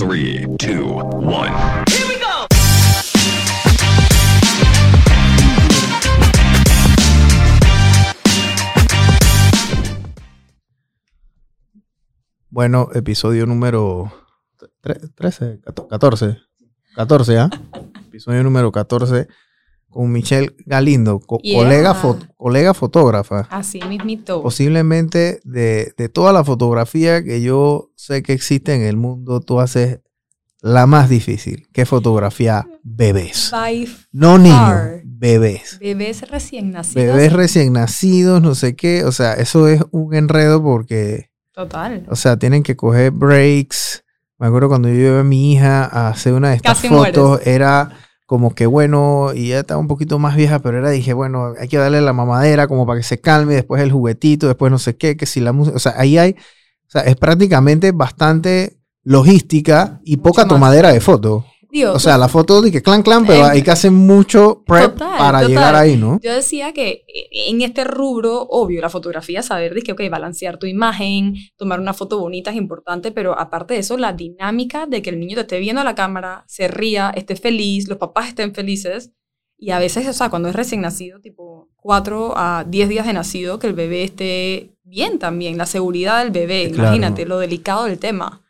Three, two, one. Bueno, episodio número tre- 13, 14, 14, ¿ah? episodio número 14 con Michelle Galindo, co- Yeah. colega, fo- colega fotógrafa. Así mismito. Posiblemente de, de toda la fotografía que yo sé que existe en el mundo, tú haces la más difícil, que es fotografía bebés. By No niños, bebés. bebés recién nacidos. Bebés recién nacidos, no sé qué. O sea, eso es un enredo porque Total. o sea, tienen que coger breaks. Me acuerdo cuando yo llevé a mi hija a hacer una de estas Casi fotos, mueres. era como que bueno, y ella estaba un poquito más vieja, pero era, dije, bueno, hay que darle la mamadera como para que se calme, después el juguetito, después no sé qué, que si la música, o sea, ahí hay, o sea, es prácticamente bastante logística y poca más. tomadera de fotos. Digo, O sea, la foto de que clan clan, pero hay que hacer mucho prep total, para total. llegar ahí, ¿no? Yo decía que en este rubro, obvio, la fotografía, saber de que, ok, balancear tu imagen, tomar una foto bonita es importante, pero aparte de eso, la dinámica de que el niño te esté viendo a la cámara, se ría, esté feliz, los papás estén felices. Y a veces, o sea, cuando es recién nacido, tipo 4 a 10 días de nacido, que el bebé esté bien también, la seguridad del bebé, Claro. imagínate lo delicado del tema.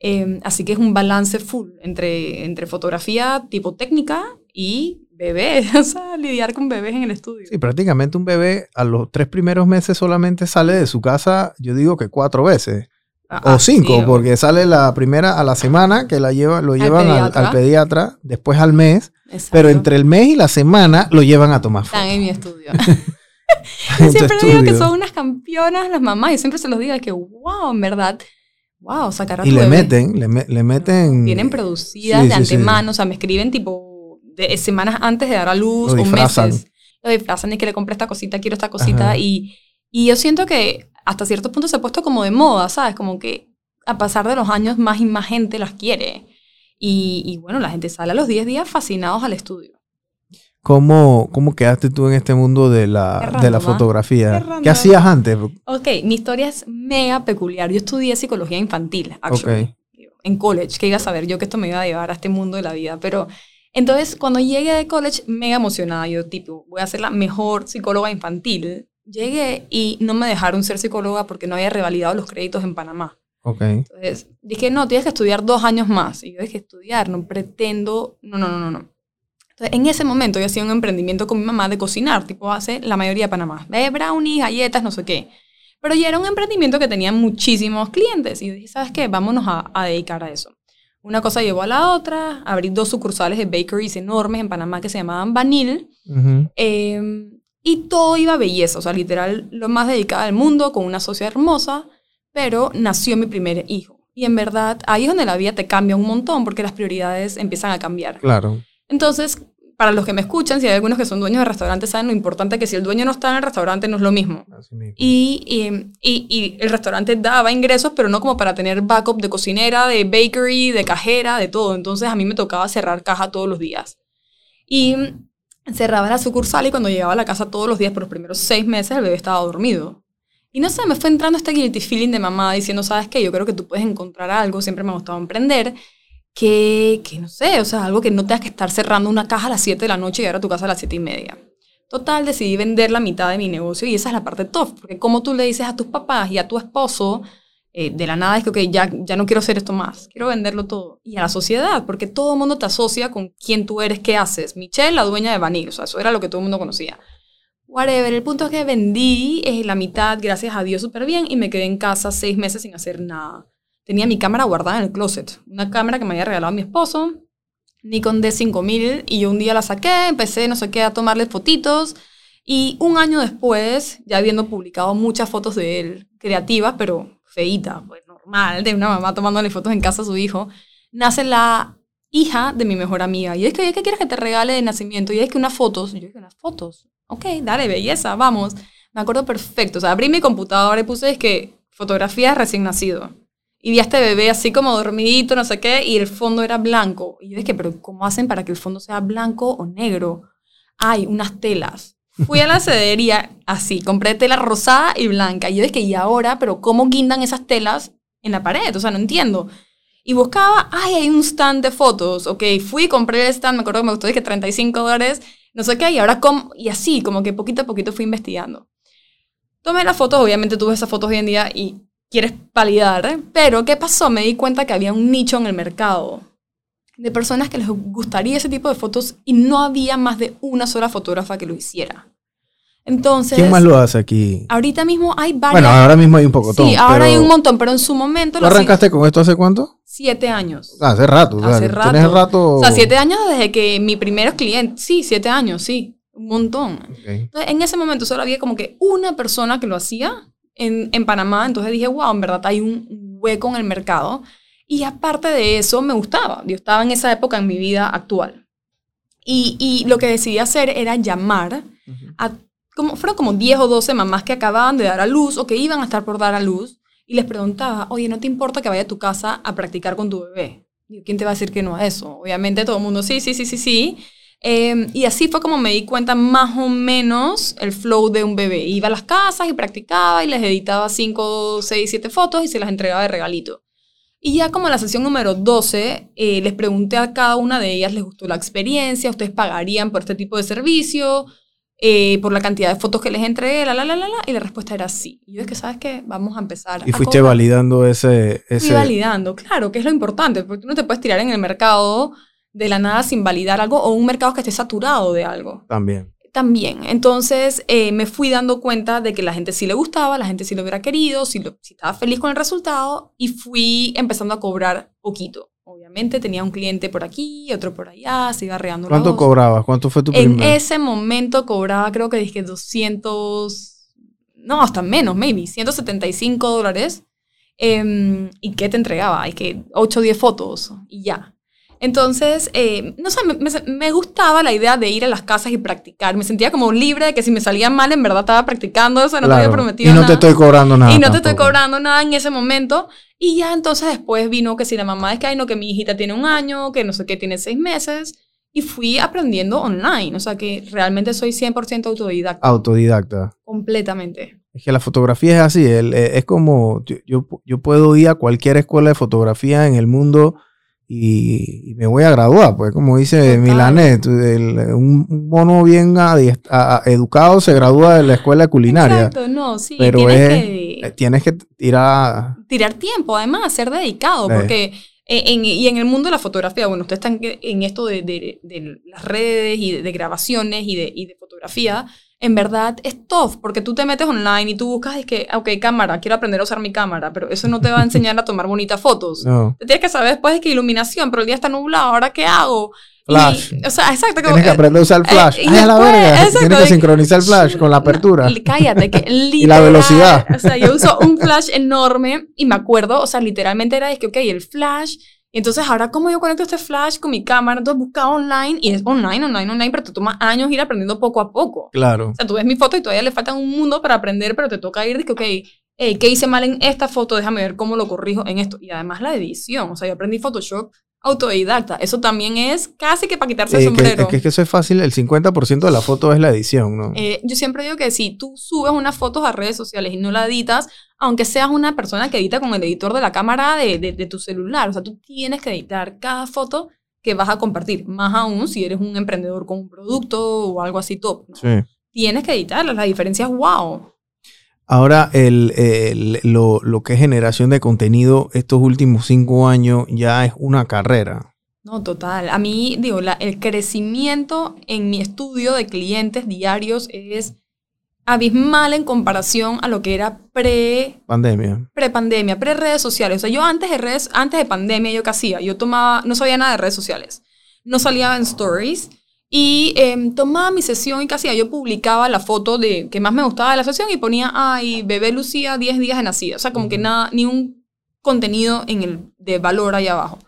Eh, así que es un balance full entre, entre fotografía tipo técnica y bebés, o sea, lidiar con bebés en el estudio. Sí, prácticamente un bebé a los tres primeros meses solamente sale de su casa, yo digo que cuatro veces. Ah, O cinco, sí, porque sale la primera a la semana, que la lleva, lo llevan al, pediatra. al pediatra, después al mes, exacto. pero entre el mes y la semana lo llevan a tomar Están fotos. en mi estudio. Tu siempre digo que son unas campeonas las mamás. Yo siempre se los digo que, wow, en verdad, wow, sacar a Y tu le bebé. meten, le, me- le meten... Vienen producidas Sí, de sí, sí. antemano, o sea, me escriben tipo de semanas antes de dar a luz Lo o disfrazan. meses. Lo disfrazan de que le compré esta cosita, quiero esta cosita. Ajá. Y, y yo siento que hasta cierto punto se ha puesto como de moda, ¿sabes? Como que a pasar de los años más y más gente las quiere. Y, y bueno, la gente sale a los 10 días fascinados al estudio. ¿Cómo, ¿Cómo quedaste tú en este mundo de la, Qué de la ¿ah? fotografía? Qué ¿Qué, hacías antes? Ok, mi historia es mega peculiar. Yo estudié psicología infantil, actually, en college, que iba a saber yo que esto me iba a llevar a este mundo de la vida. Pero entonces, cuando llegué de college, mega emocionada, yo tipo, voy a ser la mejor psicóloga infantil. Llegué y no me dejaron ser psicóloga porque no había revalidado los créditos en Panamá. Ok. Entonces, dije, no, tienes que estudiar dos años más. Y yo dije, estudiar, no pretendo, no, no, no, no, no. Entonces, en ese momento yo hacía un emprendimiento con mi mamá de cocinar, tipo hace la mayoría de Panamá. De brownies, galletas, no sé qué. Pero ya era un emprendimiento que tenía muchísimos clientes. Y yo dije, ¿sabes qué? Vámonos a, a dedicar a eso. Una cosa llevó a la otra. Abrí dos sucursales de bakeries enormes en Panamá que se llamaban Vanille. Ujú. Eh, y todo iba a belleza, o sea, literal, lo más dedicada del mundo, con una socia hermosa, pero nació mi primer hijo. Y en verdad, ahí es donde la vida te cambia un montón, porque las prioridades empiezan a cambiar. Claro. Entonces, para los que me escuchan, si hay algunos que son dueños de restaurantes, saben lo importante que si el dueño no está en el restaurante, no es lo mismo. Y, y, y- y el restaurante daba ingresos, pero no como para tener backup de cocinera, de bakery, de cajera, de todo. Entonces a mí me tocaba cerrar caja todos los días. Y cerraba la sucursal y cuando llegaba a la casa todos los días por los primeros seis meses el bebé estaba dormido. Y no sé, me fue entrando este guilty feeling de mamá diciendo, ¿sabes qué? Yo creo que tú puedes encontrar algo, siempre me ha gustado emprender, que, que no sé, o sea, algo que no tengas que estar cerrando una caja a las 7 de la noche y llegar a tu casa a las 7 y media. Total, decidí vender la mitad de mi negocio y esa es la parte tough, porque como tú le dices a tus papás y a tu esposo, eh, de la nada es que, ok, ya, ya no quiero hacer esto más, quiero venderlo todo. Y a la sociedad, porque todo el mundo te asocia con quién tú eres, qué haces. Michelle, la dueña de Vanille, o sea, eso era lo que todo el mundo conocía. Whatever, el punto es que vendí eh, la mitad, gracias a Dios, súper bien, y me quedé en casa seis meses sin hacer nada. Tenía mi cámara guardada en el closet, una cámara que me había regalado mi esposo, Nikon D5000, y yo un día la saqué, empecé, no sé qué, a tomarle fotitos, y un año después, ya habiendo publicado muchas fotos de él, creativas, pero feitas, pues normal, de una mamá tomándole fotos en casa a su hijo, nace la hija de mi mejor amiga. Y es que, ¿qué quieres que te regale de nacimiento? Y es que unas fotos. Y yo dije, unas fotos. Ok, dale, belleza, vamos. Me acuerdo perfecto. O sea, abrí mi computadora y puse, es que, fotografía recién nacido. Y vi a este bebé así como dormidito, no sé qué, y el fondo era blanco. Y yo dije, pero ¿cómo hacen para que el fondo sea blanco o negro? Hay unas telas. Fui a la cedería así, compré tela rosada y blanca. Y yo dije, ¿y ahora? ¿Pero cómo guindan esas telas en la pared? O sea, no entiendo. Y buscaba, ay, hay un stand de fotos. Ok, fui, compré el stand, me acuerdo que me costó dije 35 dólares, no sé qué, y ahora, como, y así, como que poquito a poquito fui investigando. Tomé las fotos, obviamente tuve esas fotos hoy en día y quieres validar, pero ¿qué pasó? Me di cuenta que había un nicho en el mercado de personas que les gustaría ese tipo de fotos y no había más de una sola fotógrafa que lo hiciera. Entonces, ¿Quién más lo hace aquí? ahorita mismo hay varias. Bueno, ahora mismo hay un poco sí, ahora hay un montón, pero en su momento. ¿Tú lo arrancaste con esto hace cuánto? Siete años. Hace rato. o sea, Hace rato. Tienes rato. O sea, siete años desde que mi primer cliente. Sí, siete años, sí. Un montón. Entonces, en ese momento solo había como que una persona que lo hacía en, en Panamá. Entonces dije, wow, en verdad hay un hueco en el mercado. Y aparte de eso, me gustaba. Yo estaba en esa época en mi vida actual. Y, y lo que decidí hacer era llamar a, como, fueron como 10 o 12 mamás que acababan de dar a luz o que iban a estar por dar a luz. Y les preguntaba, oye, ¿no te importa que vaya a tu casa a practicar con tu bebé? ¿Quién te va a decir que no a eso? Obviamente todo el mundo, sí, sí, sí, sí, sí. Eh, y así fue como me di cuenta más o menos el flow de un bebé. Iba a las casas y practicaba y les editaba 5, 6, 7 fotos y se las entregaba de regalito. Y ya como en la sesión número 12, eh, les pregunté a cada una de ellas, ¿les gustó la experiencia? ¿Ustedes pagarían por este tipo de servicio? Eh, por la cantidad de fotos que les entregué, la, la, la, la, la, y la respuesta era sí. Y yo es que, ¿sabes qué? Vamos a empezar. Y a fuiste cobrar. validando ese. Fui ese validando, claro, que es lo importante, porque tú no te puedes tirar en el mercado de la nada sin validar algo o un mercado que esté saturado de algo. También. También, entonces eh, me fui dando cuenta de que la gente sí le gustaba, la gente sí lo hubiera querido, si, lo- si estaba feliz con el resultado y fui empezando a cobrar poquito. Obviamente tenía un cliente por aquí, otro por allá, se iba regando la ¿Cuánto cobrabas? ¿Cuánto fue tu En primer? ese momento cobraba, creo que dije 200, no, hasta menos, maybe, 175 dólares. Em, ¿Y qué te entregaba? Es que 8 o 10 fotos y ya. Entonces, eh, no sé, me, me- gustaba la idea de ir a las casas y practicar. Me sentía como libre de que si me salía mal, en verdad estaba practicando eso, no te había Claro. prometido Y no nada te estoy cobrando nada. y no te estoy tampoco. cobrando nada en ese momento. Y ya entonces después vino que si la mamá es que, ay, no, que mi hijita tiene un año, que no sé qué, tiene seis meses. Y fui aprendiendo online. O sea que realmente soy 100% autodidacta. Autodidacta. Completamente. Es que la fotografía es así, eh, es como, yo, yo, yo puedo ir a cualquier escuela de fotografía en el mundo y, y me voy a graduar, pues como dice. Milanet, un, un mono bien adiest- a- a- educado se gradúa de la escuela culinaria, Exacto, no, sí. pero tienes es, que eh, tienes que tirar, tirar tiempo, además, ser dedicado, porque en, y en el mundo de la fotografía, bueno, usted está en, en esto de, de- de las redes y de, de grabaciones y de, y de fotografía, en verdad es tough, porque tú te metes online y tú buscas, es que, ok, cámara, quiero aprender a usar mi cámara, pero eso no te va a enseñar a tomar bonitas fotos. no, tienes que saber después de que iluminación, pero el día está nublado, ¿ahora qué hago? Y- Flash. o sea, exacto. como- tienes que aprender a usar el eh, flash, y ay a la después, verga, exacto, tienes que de- sincronizar el flash con la apertura, y cállate, que Y la velocidad. O sea, yo uso un flash enorme y me acuerdo, o sea, literalmente era de que, ok, el flash. Entonces, ahora, ¿cómo yo conecto este flash con mi cámara? Entonces, buscaba online y es online, online, online, pero te toma años ir aprendiendo poco a poco. claro, O sea, tú ves mi foto y todavía le falta un mundo para aprender, pero te toca ir de que, ok, hey, ¿qué hice mal en esta foto? Déjame ver cómo lo corrijo en esto. Y además la edición. O sea, yo aprendí Photoshop autodidacta. Eso también es casi que para quitarse el que, sombrero. es que, es que eso es fácil, el 50% de la foto es la edición, ¿no? Eh, yo siempre digo que si tú subes unas fotos a redes sociales y no la editas, aunque seas una persona que edita con el editor de la cámara de, de- de tu celular, o sea, tú tienes que editar cada foto que vas a compartir, más aún si eres un emprendedor con un producto o algo así top. ¿no? Sí. Tienes que editarlas, la diferencia es wow. Ahora, el, el- lo, lo que es generación de contenido estos últimos cinco años ya es una carrera. No, total. A mí, digo, la- el crecimiento en mi estudio de clientes diarios es abismal en comparación a lo que era pre Pandemia. pre-pandemia, pre-redes sociales. O sea, yo antes de redes, antes de pandemia, ¿yo qué hacía? Yo tomaba, no sabía nada de redes sociales. No salía en stories. Y em, tomaba mi sesión y hacía? Yo publicaba la foto de que más me gustaba de la sesión y ponía, ay, bebé Lucía, 10 días de nacida. O sea, como que Ujú. nada, ni un contenido en el, de valor ahí abajo.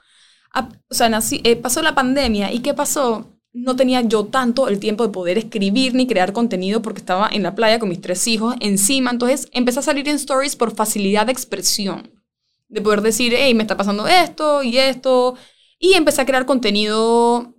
Ah, o sea, nací- eh, pasó la pandemia y ¿qué pasó? No tenía yo tanto el tiempo de poder escribir ni crear contenido porque estaba en la playa con mis tres hijos encima. Entonces empecé a salir en stories por facilidad de expresión. De poder decir, hey, me está pasando esto y esto. Y empecé a crear contenido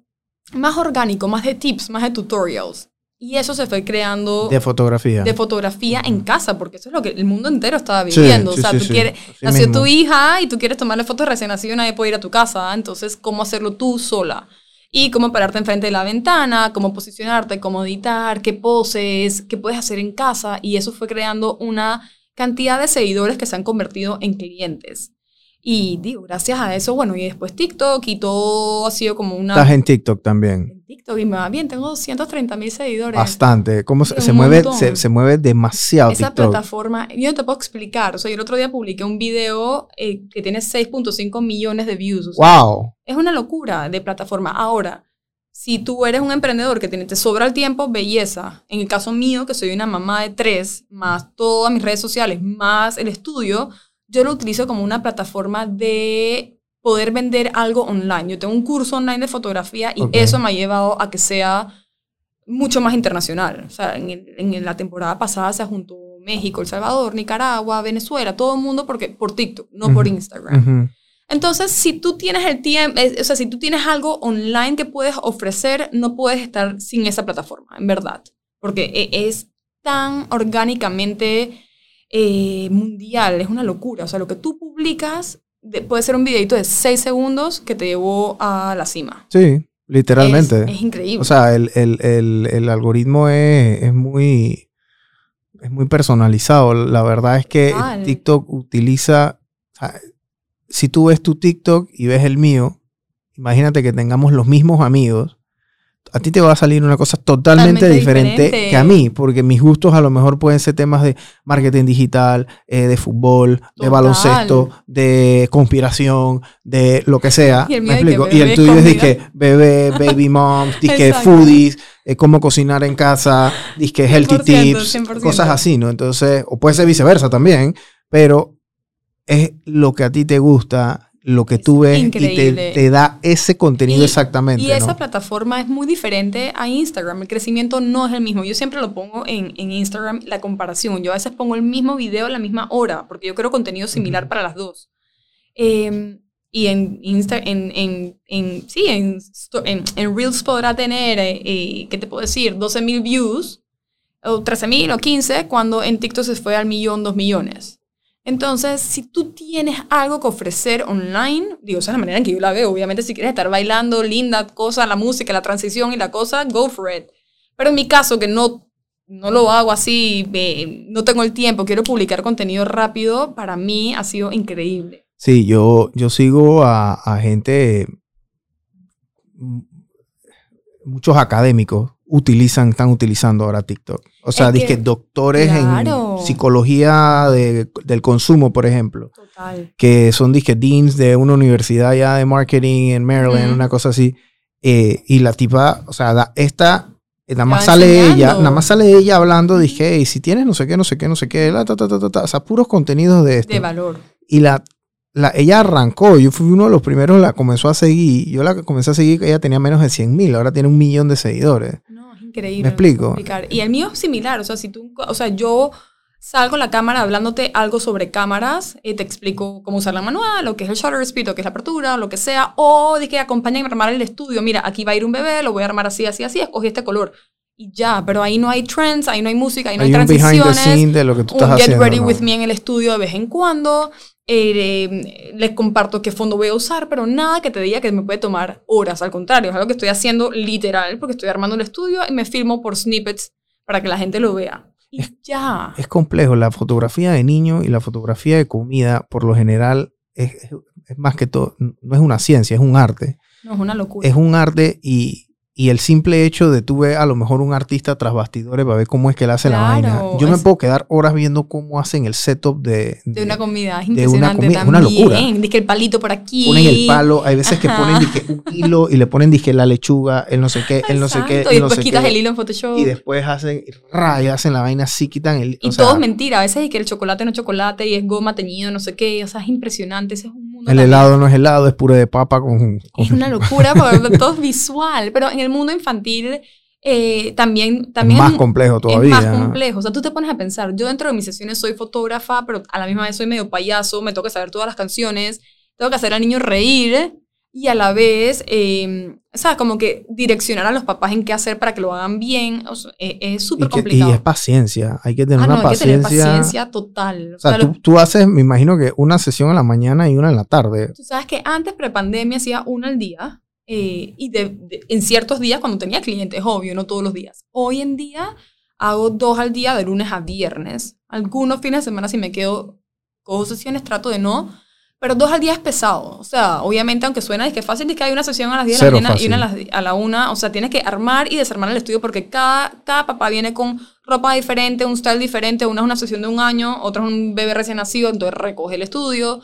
más orgánico, más de tips, más de tutorials. Y eso se fue creando De fotografía. de fotografía en casa, porque eso es lo que el mundo entero estaba viviendo. sí, o sea, sí, tú sí. quieres, nació mismo. tu hija y tú quieres tomarle fotos recién nacido y nadie puede ir a tu casa. Entonces, ¿cómo hacerlo tú sola? Y cómo pararte enfrente de la ventana, cómo posicionarte, cómo editar, qué poses, qué puedes hacer en casa. Y eso fue creando una cantidad de seguidores que se han convertido en clientes. Y digo, gracias a eso, bueno, y después TikTok y todo ha sido como una... Estás en TikTok también. en TikTok y me va bien, tengo 230 mil seguidores. Bastante. ¿Cómo se, se mueve? Se, se mueve demasiado Esa TikTok. plataforma, yo no te puedo explicar. O sea, yo el otro día publiqué un video eh, que tiene 6.5 millones de views. O sea, Wow. Es una locura de plataforma. Ahora, si tú eres un emprendedor que tiene, te sobra el tiempo, belleza. En el caso mío, que soy una mamá de tres, más todas mis redes sociales, más el estudio, yo lo utilizo como una plataforma de poder vender algo online. Yo tengo un curso online de fotografía y eso me ha llevado a que sea mucho más internacional. O sea, en, el- en la temporada pasada se juntó México, El Salvador, Nicaragua, Venezuela, todo el mundo porque, por TikTok, no por Instagram. Entonces, si tú tienes el tiempo, o sea, si tú tienes algo online que puedes ofrecer, no puedes estar sin esa plataforma, en verdad. Porque e- es tan orgánicamente eh, mundial, es una locura. O sea, lo que tú publicas de- puede ser un videito de 6 segundos que te llevó a la cima. Sí, literalmente. Es, es increíble. O sea, el, el- el- el algoritmo es, es muy, es muy personalizado. La verdad es que Total. TikTok utiliza, o sea, si tú ves tu TikTok y ves el mío, imagínate que tengamos los mismos amigos, a ti te va a salir una cosa totalmente, Totalmente diferente, diferente. que a mí, porque mis gustos a lo mejor pueden ser temas de marketing digital, eh, de fútbol, de baloncesto, de conspiración, de lo que sea. Y el ¿me explico? Y el tuyo es de que bebé, baby moms, disque foodies, eh, cómo cocinar en casa, disque healthy 100%, tips, 100%. cosas así, ¿no? Entonces, o puede ser viceversa también, pero es lo que a ti te gusta, lo que Es tú ves y increíble. te, te da ese contenido Y- exactamente, Y esa ¿no? plataforma es muy diferente a Instagram. El crecimiento no es el mismo. Yo siempre lo pongo en, en Instagram, la comparación. Yo a veces pongo el mismo video a la misma hora, porque yo creo contenido similar para las dos. Eh, y en, Insta, en, en, en- sí, en, en Reels podrá tener, eh, eh, ¿qué te puedo decir? 12 mil views, o 13 mil o 15, cuando en TikTok se fue al millón, dos millones. Entonces, si tú tienes algo que ofrecer online, digo, esa es la manera en que yo la veo. Obviamente, si quieres estar bailando, linda cosa, la música, la transición y la cosa, go for it. Pero en mi caso, que no, no lo hago así, no tengo el tiempo, quiero publicar contenido rápido, para mí ha sido increíble. Sí, yo, yo sigo a, gente, muchos académicos utilizan, están utilizando ahora TikTok. O sea, dizque doctores claro. en psicología de- del consumo, por ejemplo, Total. que son disque deans de una universidad ya de marketing en Maryland, Ujú. una cosa así. eh, y la tipa, o sea, da- esta, eh, nada más sale ella, enseñando. nada más sale ella hablando, dije, hey, si tienes no sé qué, no sé qué, no sé qué, la, ta, ta, ta, ta, ta", o sea, puros contenidos de esto De valor. y la, la, ella arrancó, yo fui uno de los primeros, la comenzó a seguir, yo la comencé a seguir, ella tenía menos de 100 mil, ahora tiene un millón de seguidores. No, es increíble. ¿Me explico? Y el mío es similar, o sea, si tú, o sea, yo salgo a la cámara hablándote algo sobre cámaras, eh, te explico cómo usar la manual, lo que es el shutter speed, lo que es la apertura, lo que sea, o de que acompáñame a armar el estudio, mira, aquí va a ir un bebé, lo voy a armar así, así, así, escogí este color. Y ya, pero ahí no hay trends, ahí no hay música, ahí no hay, Hay un behind the transiciones scene de lo que tú un estás get haciendo. ready ¿no? with me en el estudio de vez en cuando. Eh, les comparto qué fondo voy a usar, pero nada que te diga que me puede tomar horas. Al contrario, es algo que estoy haciendo literal porque estoy armando el estudio y me filmo por snippets para que la gente lo vea. Y ya. Es complejo, la fotografía de niño y la fotografía de comida, por lo general, es, es- es más que todo, no es una ciencia, es un arte. No, es una locura. Es un arte y, y el simple hecho de tú ver a lo mejor un artista tras bastidores para ver cómo es que él hace la vaina. Yo me es- puedo quedar horas viendo cómo hacen el setup de, de una comida, es de una impresionante comida, es una también. locura. Dice que el palito por aquí. ponen el palo, hay veces que ponen dizque, un hilo y le ponen dije la lechuga, el no sé qué, el no sé qué, y no después sé quitas qué, el hilo en Photoshop. y después hacen rayas, hacen la vaina así, quitan el Y o sea, todo es mentira. A veces es que el chocolate no es chocolate y es goma teñido, no sé qué. O sea, es impresionante. Ese es un mundo. el también. helado no es helado, es puré de papa con, con- Es una locura porque todo es visual. Pero en el mundo infantil eh, también, también es más complejo todavía. Es más complejo. O sea, tú te pones a pensar, yo dentro de mis sesiones soy fotógrafa, pero a la misma vez soy medio payaso, me toca saber todas las canciones, tengo que hacer al niño reír, y a la vez, eh, o sea, como que direccionar a los papás en qué hacer para que lo hagan bien, o sea, e- es súper complicado. y es paciencia. Hay que tener ah, no, una hay que tener paciencia. paciencia total. O sea, lo- tú, tú haces, me imagino que una sesión en la mañana y una en la tarde. Tú sabes que antes, prepandemia, hacía una al día. eh, y de- de- en ciertos días, cuando tenía clientes, obvio, no todos los días. Hoy en día hago dos al día de lunes a viernes. Algunos fines de semana, si me quedo con sesiones, trato de no. Pero dos al día es pesado. O sea, obviamente, aunque suena es que es fácil, es que hay una sesión a las 10 de la mañana y una a, fácil. las- a la 1. O sea, tienes que armar y desarmar el estudio porque cada, cada papá viene con ropa diferente, un style diferente. Una es una sesión de un año, otra es un bebé recién nacido, entonces recoge el estudio.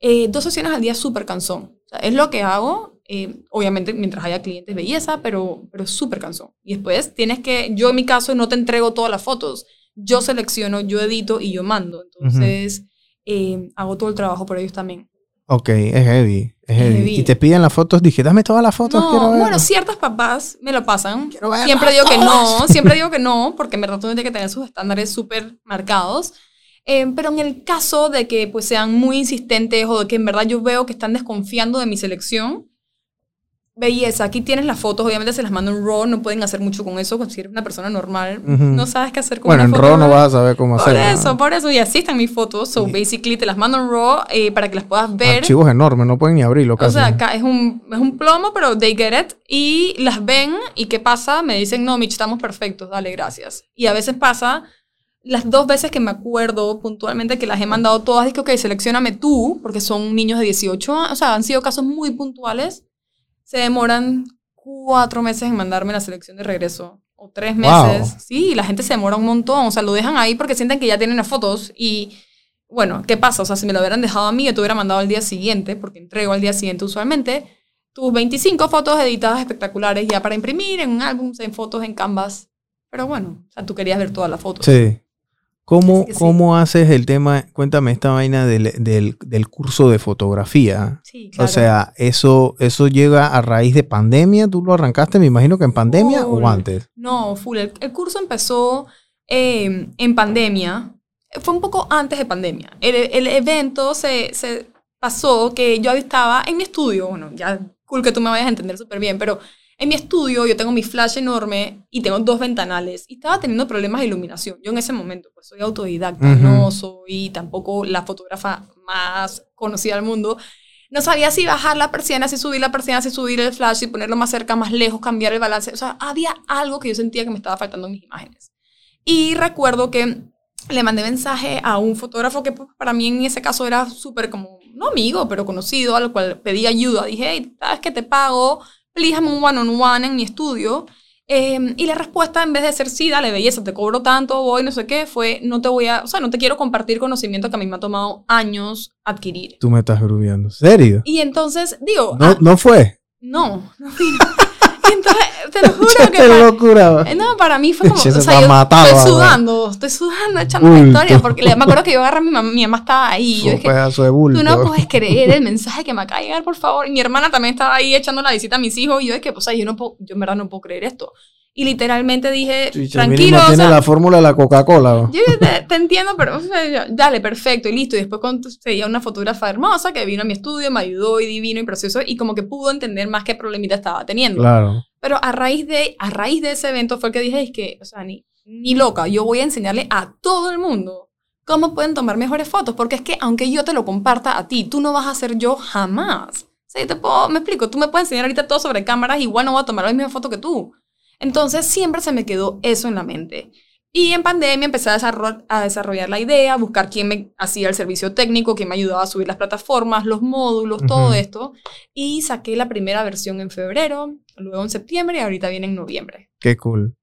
Eh, dos sesiones al día es súper cansón. O sea, es lo que hago, eh, obviamente mientras haya clientes belleza, pero, pero es súper cansón. Y después tienes que, yo en mi caso no te entrego todas las fotos. Yo selecciono, yo edito y yo mando. Entonces eh, hago todo el trabajo por ellos también. Ok, es heavy. Es heavy. heavy. Y te piden las fotos. Dije, dame todas las fotos. quiero No, ver. bueno, ciertos papás me lo pasan. Quiero Siempre digo que no, siempre digo que no, porque en verdad tú tienes que tener sus estándares súper marcados. Eh, pero en el caso de que pues sean muy insistentes o de que en verdad yo veo que están desconfiando de mi selección, belleza, aquí tienes las fotos, obviamente se las mando en RAW, no pueden hacer mucho con eso, si eres una persona normal, Ujú. no sabes qué hacer con Bueno, una en RAW no vas a saber cómo Por hacerlo. eso, por eso, y así están mis fotos, so Y- basically te las mando en RAW eh, para que las puedas ver. Archivos enormes, no pueden ni abrirlo O casi. sea, acá es un, es un plomo, pero they get it. Y las ven, ¿y qué pasa? Me dicen, no, Mitch, estamos perfectos, dale, gracias. Y a veces pasa, las dos veces que me acuerdo puntualmente que las he mandado todas, dije, ok, seleccioname tú, porque son niños de 18 años, o sea, han sido casos muy puntuales. Se demoran cuatro meses en mandarme la selección de regreso. O tres Wow. meses. Sí, la gente se demora un montón. O sea, lo dejan ahí porque sienten que ya tienen las fotos. Y bueno, ¿qué pasa? O sea, si me lo hubieran dejado a mí, yo te hubiera mandado al día siguiente, porque entrego al día siguiente usualmente, tus 25 fotos editadas espectaculares ya para imprimir en un álbum, en fotos, en Canvas. Pero bueno, o sea, tú querías ver todas las fotos. Sí. ¿Cómo, sí. ¿Cómo haces el tema? Cuéntame esta vaina del, del, del curso de fotografía. Sí, claro. O sea, eso, eso llega a raíz de pandemia. ¿Tú lo arrancaste, me imagino que en pandemia Full. o antes? No, full. El, el curso empezó eh, en pandemia. Fue un poco antes de pandemia. El, el evento se, se pasó que yo estaba en mi estudio. Bueno, ya cool que tú me vayas a entender súper bien, pero en mi estudio yo tengo mi flash enorme y tengo dos ventanales y estaba teniendo problemas de iluminación. Yo en ese momento, pues soy autodidacta, Ujú. no soy tampoco la fotógrafa más conocida del mundo. No sabía si bajar la persiana, si subir la persiana, si subir el flash, si ponerlo más cerca, más lejos, cambiar el balance. O sea, había algo que yo sentía que me estaba faltando en mis imágenes. Y recuerdo que le mandé mensaje a un fotógrafo que pues, para mí en ese caso era súper como, no amigo, pero conocido, al cual pedí ayuda. Dije, hey, ¿sabes que te pago? Please, un one-on-one en mi estudio. Eh, y la respuesta, en vez de ser sí, dale belleza, te cobro tanto, voy, no sé qué, fue no te voy a, o sea, no te quiero compartir conocimiento que a mí me ha tomado años adquirir. Tú me estás grubeando. ¿Serio? Y entonces, digo, No, ah, no fue. no, no vino. Entonces, te lo juro que Qué para, locura. eh, no, para mí fue como, o se sea, yo matado, estoy sudando, estoy sudando echando la historia, porque me acuerdo que yo agarré a mi mamá, mi mamá estaba ahí, yo dije, de bulto. Tú no puedes creer el mensaje que me acaba de llegar, por favor. Y mi hermana también estaba ahí echando la visita a mis hijos. Y yo es que, pues, ay, yo, no puedo, yo en verdad no puedo creer esto. Y literalmente dije, Chicha, tranquilo, mínimo o tiene sea, la fórmula de la Coca-Cola. yo te, te entiendo, pero o sea, dale, perfecto, y listo. Y después conseguí a una fotógrafa hermosa que vino a mi estudio, me ayudó y divino y precioso. Y como que pudo entender más qué problemita estaba teniendo. Claro. Pero a raíz, de, a raíz de ese evento fue el que dije, es que, o sea, ni, ni loca, yo voy a enseñarle a todo el mundo cómo pueden tomar mejores fotos, porque es que aunque yo te lo comparta a ti, tú no vas a ser yo jamás. O sea, yo te puedo, me explico, tú me puedes enseñar ahorita todo sobre cámaras, igual no voy a tomar la misma foto que tú. Entonces siempre se me quedó eso en la mente. Y en pandemia empecé a desarrollar, la idea, a buscar quién me hacía el servicio técnico, quién me ayudaba a subir las plataformas, los módulos, todo esto. Y saqué la primera versión en febrero, luego en septiembre y ahorita viene en noviembre. Qué cool.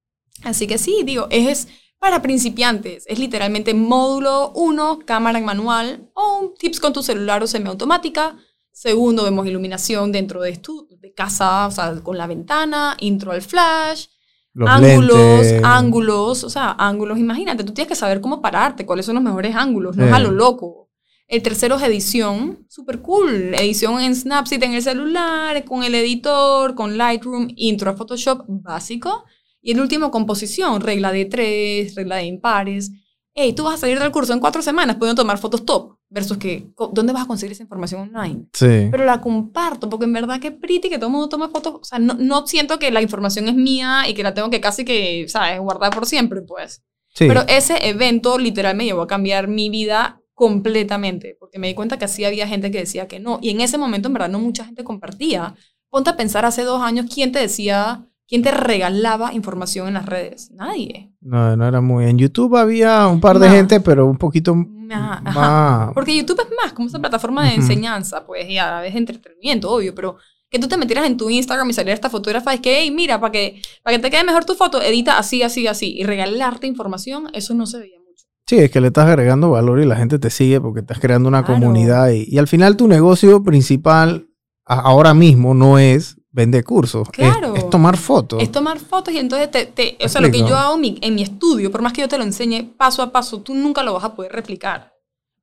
Así que sí, digo, es para principiantes. Es literalmente módulo 1, cámara en manual, o un tips con tu celular o semiautomática. Segundo, vemos iluminación dentro de, estu- de casa, o sea, con la ventana, intro al flash, Los ángulos, lentes. ángulos, o sea, ángulos. Imagínate, tú tienes que saber cómo pararte, cuáles son los mejores ángulos, no es a lo loco. El tercero es edición, súper cool. Edición en Snapseed en el celular, con el editor, con Lightroom, intro a Photoshop básico. Y el último, composición, regla de tres, regla de impares. Hey, tú vas a salir del curso en cuatro semanas, pueden tomar fotos top. Versus que, ¿dónde vas a conseguir esa información online? Sí. Pero la comparto, porque en verdad que pretty que todo el mundo toma fotos. O sea, no, no siento que la información es mía y que la tengo que casi que, ¿sabes?, guardar por siempre, pues. sí. Pero ese evento literal me llevó a cambiar mi vida completamente, porque me di cuenta que así había gente que decía que no. Y en ese momento, en verdad, no mucha gente compartía. Ponte a pensar hace dos años, ¿quién te decía, quién te regalaba información en las redes? Nadie. No, no era muy. En YouTube había un par de gente, pero un poquito ajá. más. Porque YouTube es más como esa plataforma de enseñanza, pues, y a la vez de entretenimiento, obvio, pero que tú te metieras en tu Instagram y saliera esta fotógrafa, es que, hey, mira, para que, para que te quede mejor tu foto, edita así, así, así, y regalarte información, eso no se veía mucho. Sí, es que le estás agregando valor y la gente te sigue porque estás creando una Claro. comunidad. Y, y al final tu negocio principal ahora mismo no es vender cursos, es- Claro. es, tomar fotos. Es tomar fotos y entonces, te, te- o sea, lo que yo hago en mi, en mi estudio, por más que yo te lo enseñe paso a paso, tú nunca lo vas a poder replicar.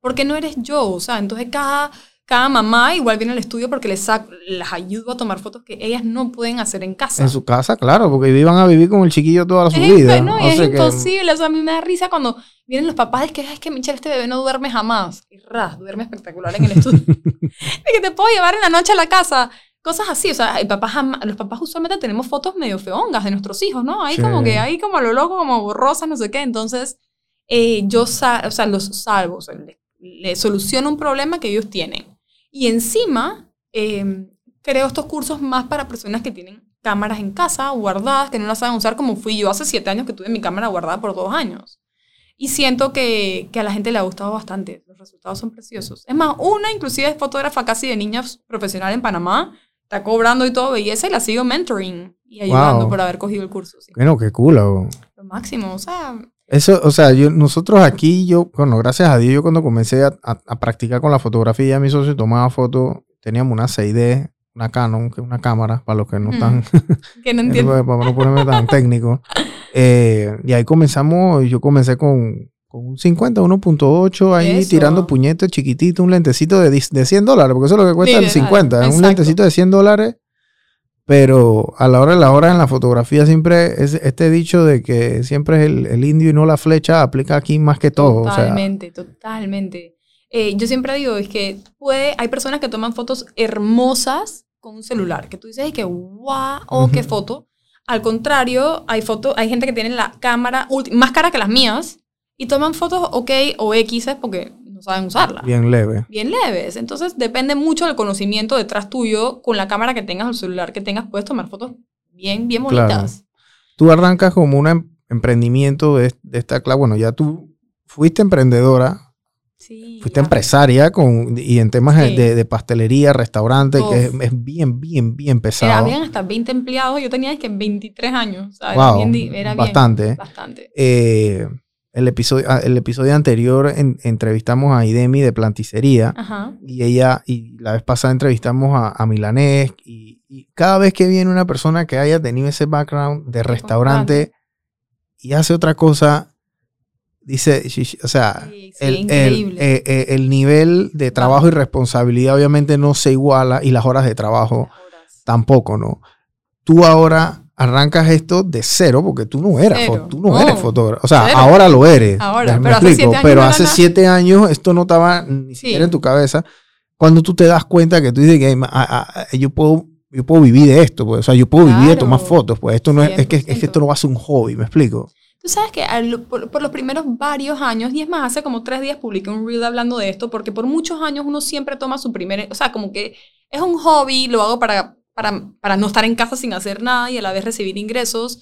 Porque no eres yo, o sea, entonces cada, cada mamá igual viene al estudio porque les, sac- las ayudo a tomar fotos que ellas no pueden hacer en casa. En su casa, claro, porque iban a vivir con el chiquillo toda su Es, vida. no, O es sea que- imposible. O sea, a mí me da risa cuando vienen los papás. Es que, es que Michelle, este bebé no duerme jamás. Y ras, duerme espectacular en el estudio. de que te puedo llevar en la noche a la casa. Cosas así. O sea, el papá jama- los papás usualmente tenemos fotos medio feongas de nuestros hijos, ¿no? Ahí Sí. como que, ahí como a lo loco, como borrosas, no sé qué. Entonces, eh, yo sa- o sea, los salvo. O sea, soluciono un problema que ellos tienen. Y encima, eh, creo estos cursos más para personas que tienen cámaras en casa guardadas, que no las saben usar como fui yo hace siete años que tuve mi cámara guardada por dos años. Y siento que, que a la gente le ha gustado bastante. Los resultados son preciosos. Es más, una inclusive es fotógrafa casi de niñas profesional en Panamá. Está cobrando y todo belleza y la sigo mentoring y ayudando Wow. por haber cogido el curso. sí. Bueno, qué cool. oh. Lo máximo. O sea, Eso, o sea, yo, nosotros aquí, yo, bueno, gracias a Dios, yo cuando comencé a, a- a practicar con la fotografía, mi socio tomaba fotos, teníamos una 6D, una Canon, que es una cámara, para los que no están, que no entiendo. para no ponerme tan técnico. Eh, y ahí comenzamos, yo comencé con, con un 50, 1.8, ahí Eso. tirando puñetes chiquitito, un lentecito de, de 100 dólares, porque eso es lo que cuesta el Literal, 50, un lentecito de 100 dólares. Pero a la hora de la hora en la fotografía siempre es este dicho de que siempre es el, el indio y no la flecha aplica aquí más que todo. O sea, Totalmente, totalmente. Eh, yo siempre digo, es que puede, hay personas que toman fotos hermosas con un celular, que tú dices, y que guau, oh, qué foto. Al contrario, hay foto, hay gente que tiene la cámara más cara que las mías y toman fotos OK o X porque no saben usarla. bien leve. Bien leves. Entonces depende mucho del conocimiento detrás tuyo. Con la cámara que tengas o el celular que tengas, puedes tomar fotos bien, bien Claro. bonitas. Tú arrancas como un em- emprendimiento de, de esta clase. Bueno, ya tú fuiste emprendedora, Sí. fuiste ya. empresaria con, y en temas de- Sí. de, de pastelería, restaurante, que es, bien, bien, bien Era, pesado. habían hasta 20 empleados. Yo tenía es que 23 años. era wow, bien era bien, bastante. bastante. Eh, el, episodio, ah, el episodio anterior en- entrevistamos a Idemi de Planticería. Ajá. y ella, y la vez pasada entrevistamos a, a Milanés, y, y cada vez que viene una persona que haya tenido ese background de restaurante y hace otra cosa, dice, o sea, Sí, sí, el, el, increíble. eh, eh, el nivel de trabajo y responsabilidad obviamente no se iguala y las horas de trabajo horas. tampoco, ¿no? Tú ahora arrancas esto de cero porque tú no eras, tú no, No. eres fotógrafo. O sea, Cero. ahora lo eres. Ahora, pero hace explico, siete años pero no hace siete años esto no estaba ni Sí. siquiera en tu cabeza. Cuando tú te das cuenta que tú dices que ah, ah, yo puedo yo puedo vivir de esto, pues, o sea, yo puedo vivir de Claro. tomar fotos, pues esto no es, es que, es que 100%. esto no va a ser un hobby, ¿me explico? Tú sabes que al- por, por los primeros varios años, y es más, hace como tres días publiqué un reel hablando de esto, porque por muchos años uno siempre toma su primer, o sea, como que es un hobby, lo hago para, para, para no estar en casa sin hacer nada y a la vez recibir ingresos,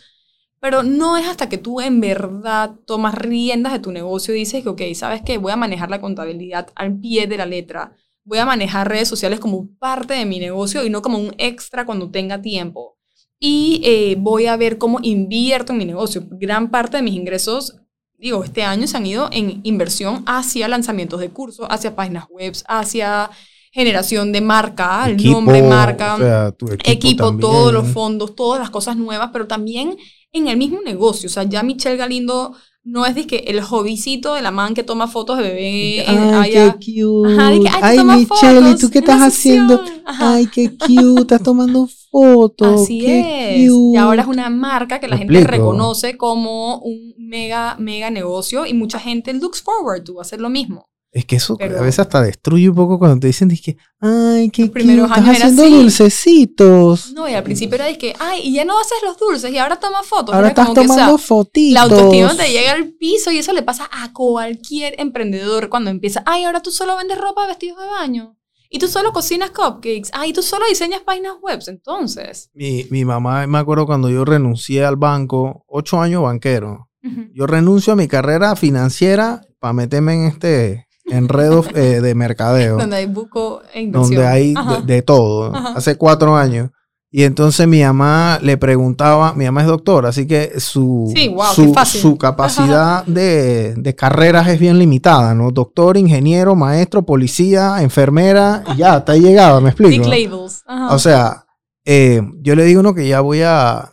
pero no es hasta que tú en verdad tomas riendas de tu negocio y dices que, ok, sabes que voy a manejar la contabilidad al pie de la letra, voy a manejar redes sociales como parte de mi negocio y no como un extra cuando tenga tiempo. Y eh, voy a ver cómo invierto en mi negocio. Gran parte de mis ingresos, digo, este año se han ido en inversión hacia lanzamientos de cursos, hacia páginas web, hacia generación de marca, el Equipo, nombre marca, o sea, tu equipo, equipo, también. todos los fondos, todas las cosas nuevas, pero también en el mismo negocio. O sea, ya Michelle Galindo no es de que el hobbycito de la man que toma fotos de bebé. Ay, allá. qué cute. Ajá, de que, ay, Ay, Michelle, ¿y tú qué estás haciendo? Ajá. Ay, qué cute, estás tomando fotos. Así qué es. cute. Y ahora es una marca que la gente explico. reconoce como un mega, mega negocio y mucha gente looks forward to hacer lo mismo. Es que eso Pero- a veces hasta destruye un poco cuando te dicen, que, ay, qué cute, estás haciendo así. dulcecitos. No, y al principio era de que, ay, y ya no haces los dulces y ahora tomas fotos. Ahora estás como que, o sea, tomando fotitos. La autoestima te llega al piso y eso le pasa a cualquier emprendedor cuando empieza, ay, ahora tú solo vendes ropa, vestidos de baño. Y tú solo cocinas cupcakes. Ay, tú solo diseñas páginas web. Entonces. Mi, mi mamá, me acuerdo cuando yo renuncié al banco, ocho años banquero. Yo renuncio a mi carrera financiera para meterme en este enredo eh, de mercadeo. Donde hay buco e inversión. donde hay de, de todo. Ajá. Hace cuatro años. Y entonces mi mamá le preguntaba, mi mamá es doctora, así que su, Sí, wow, su, su capacidad de, de carreras es bien limitada, ¿no? Doctor, ingeniero, maestro, policía, enfermera, y ya, hasta ahí llegaba, me explico. Dick labels. Ajá. O sea, eh, yo le digo no que ya voy a,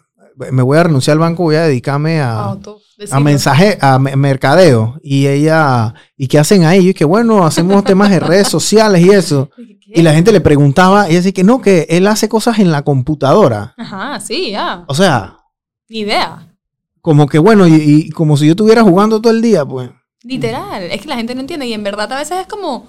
me voy a renunciar al banco, voy a dedicarme a, Auto, a mensaje, a me- mercadeo. Y ella, ¿y qué hacen ahí? Y que bueno, hacemos temas de redes sociales y eso. ¿Qué? Y la gente le preguntaba, y decía que no, que él hace cosas en la computadora. Ajá, sí, ya. O sea, Ni idea. como que bueno, y, y como si yo estuviera jugando todo el día, pues. Literal. Es que la gente no entiende. Y en verdad a veces es como.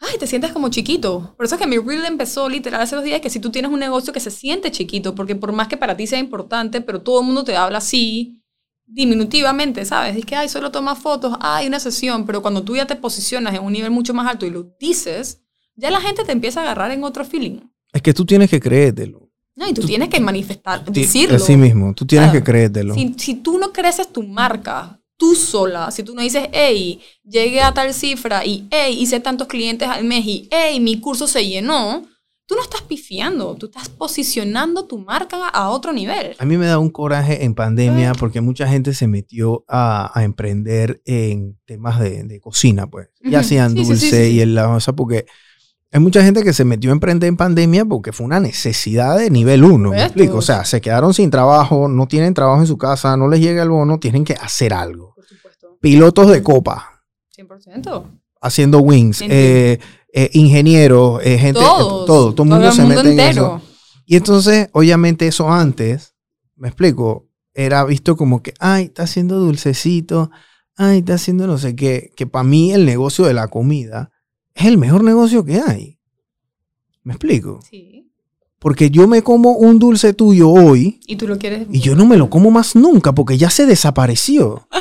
Ay, te sientes como chiquito. Por eso es que mi reel empezó literal hace dos días que si tú tienes un negocio que se siente chiquito, porque por más que para ti sea importante, pero todo el mundo te habla así, diminutivamente, ¿sabes? Es que, ay, solo toma fotos, ay, una sesión, pero cuando tú ya te posicionas en un nivel mucho más alto y lo dices, ya la gente te empieza a agarrar en otro feeling. Es que tú tienes que creértelo. No, y tú, tienes que manifestar, decirlo. Así mismo, tú tienes Claro. que creértelo. Si, si tú no creces tu marca, tú sola, si tú no dices, hey, llegué a tal cifra y, hey, hice tantos clientes al mes y, hey, mi curso se llenó, tú no estás pifiando, tú estás posicionando tu marca a otro nivel. A mí me da un coraje en pandemia porque mucha gente se metió a, a emprender en temas de, de cocina, pues. Y Ujú. hacían Sí, sí, dulce sí, y el la cosa, porque hay mucha gente que se metió a emprender en pandemia porque fue una necesidad de nivel uno, ¿me explico? O sea, se quedaron sin trabajo, no tienen trabajo en su casa, no les llega el bono, tienen que hacer algo. Por supuesto. Pilotos de copa, 100%. haciendo wings, eh, eh, ingenieros, eh, gente, Todos. todo, todo el mundo se mete en eso. entero. Y entonces, obviamente, eso antes, me explico, era visto como que, ay, está haciendo dulcecito, ay, está haciendo no sé qué, que para mí el negocio de la comida es el mejor negocio que hay. ¿Me explico? Sí. Porque yo me como un dulce tuyo hoy Y tú lo quieres. y yo no me lo como más nunca porque ya se desapareció.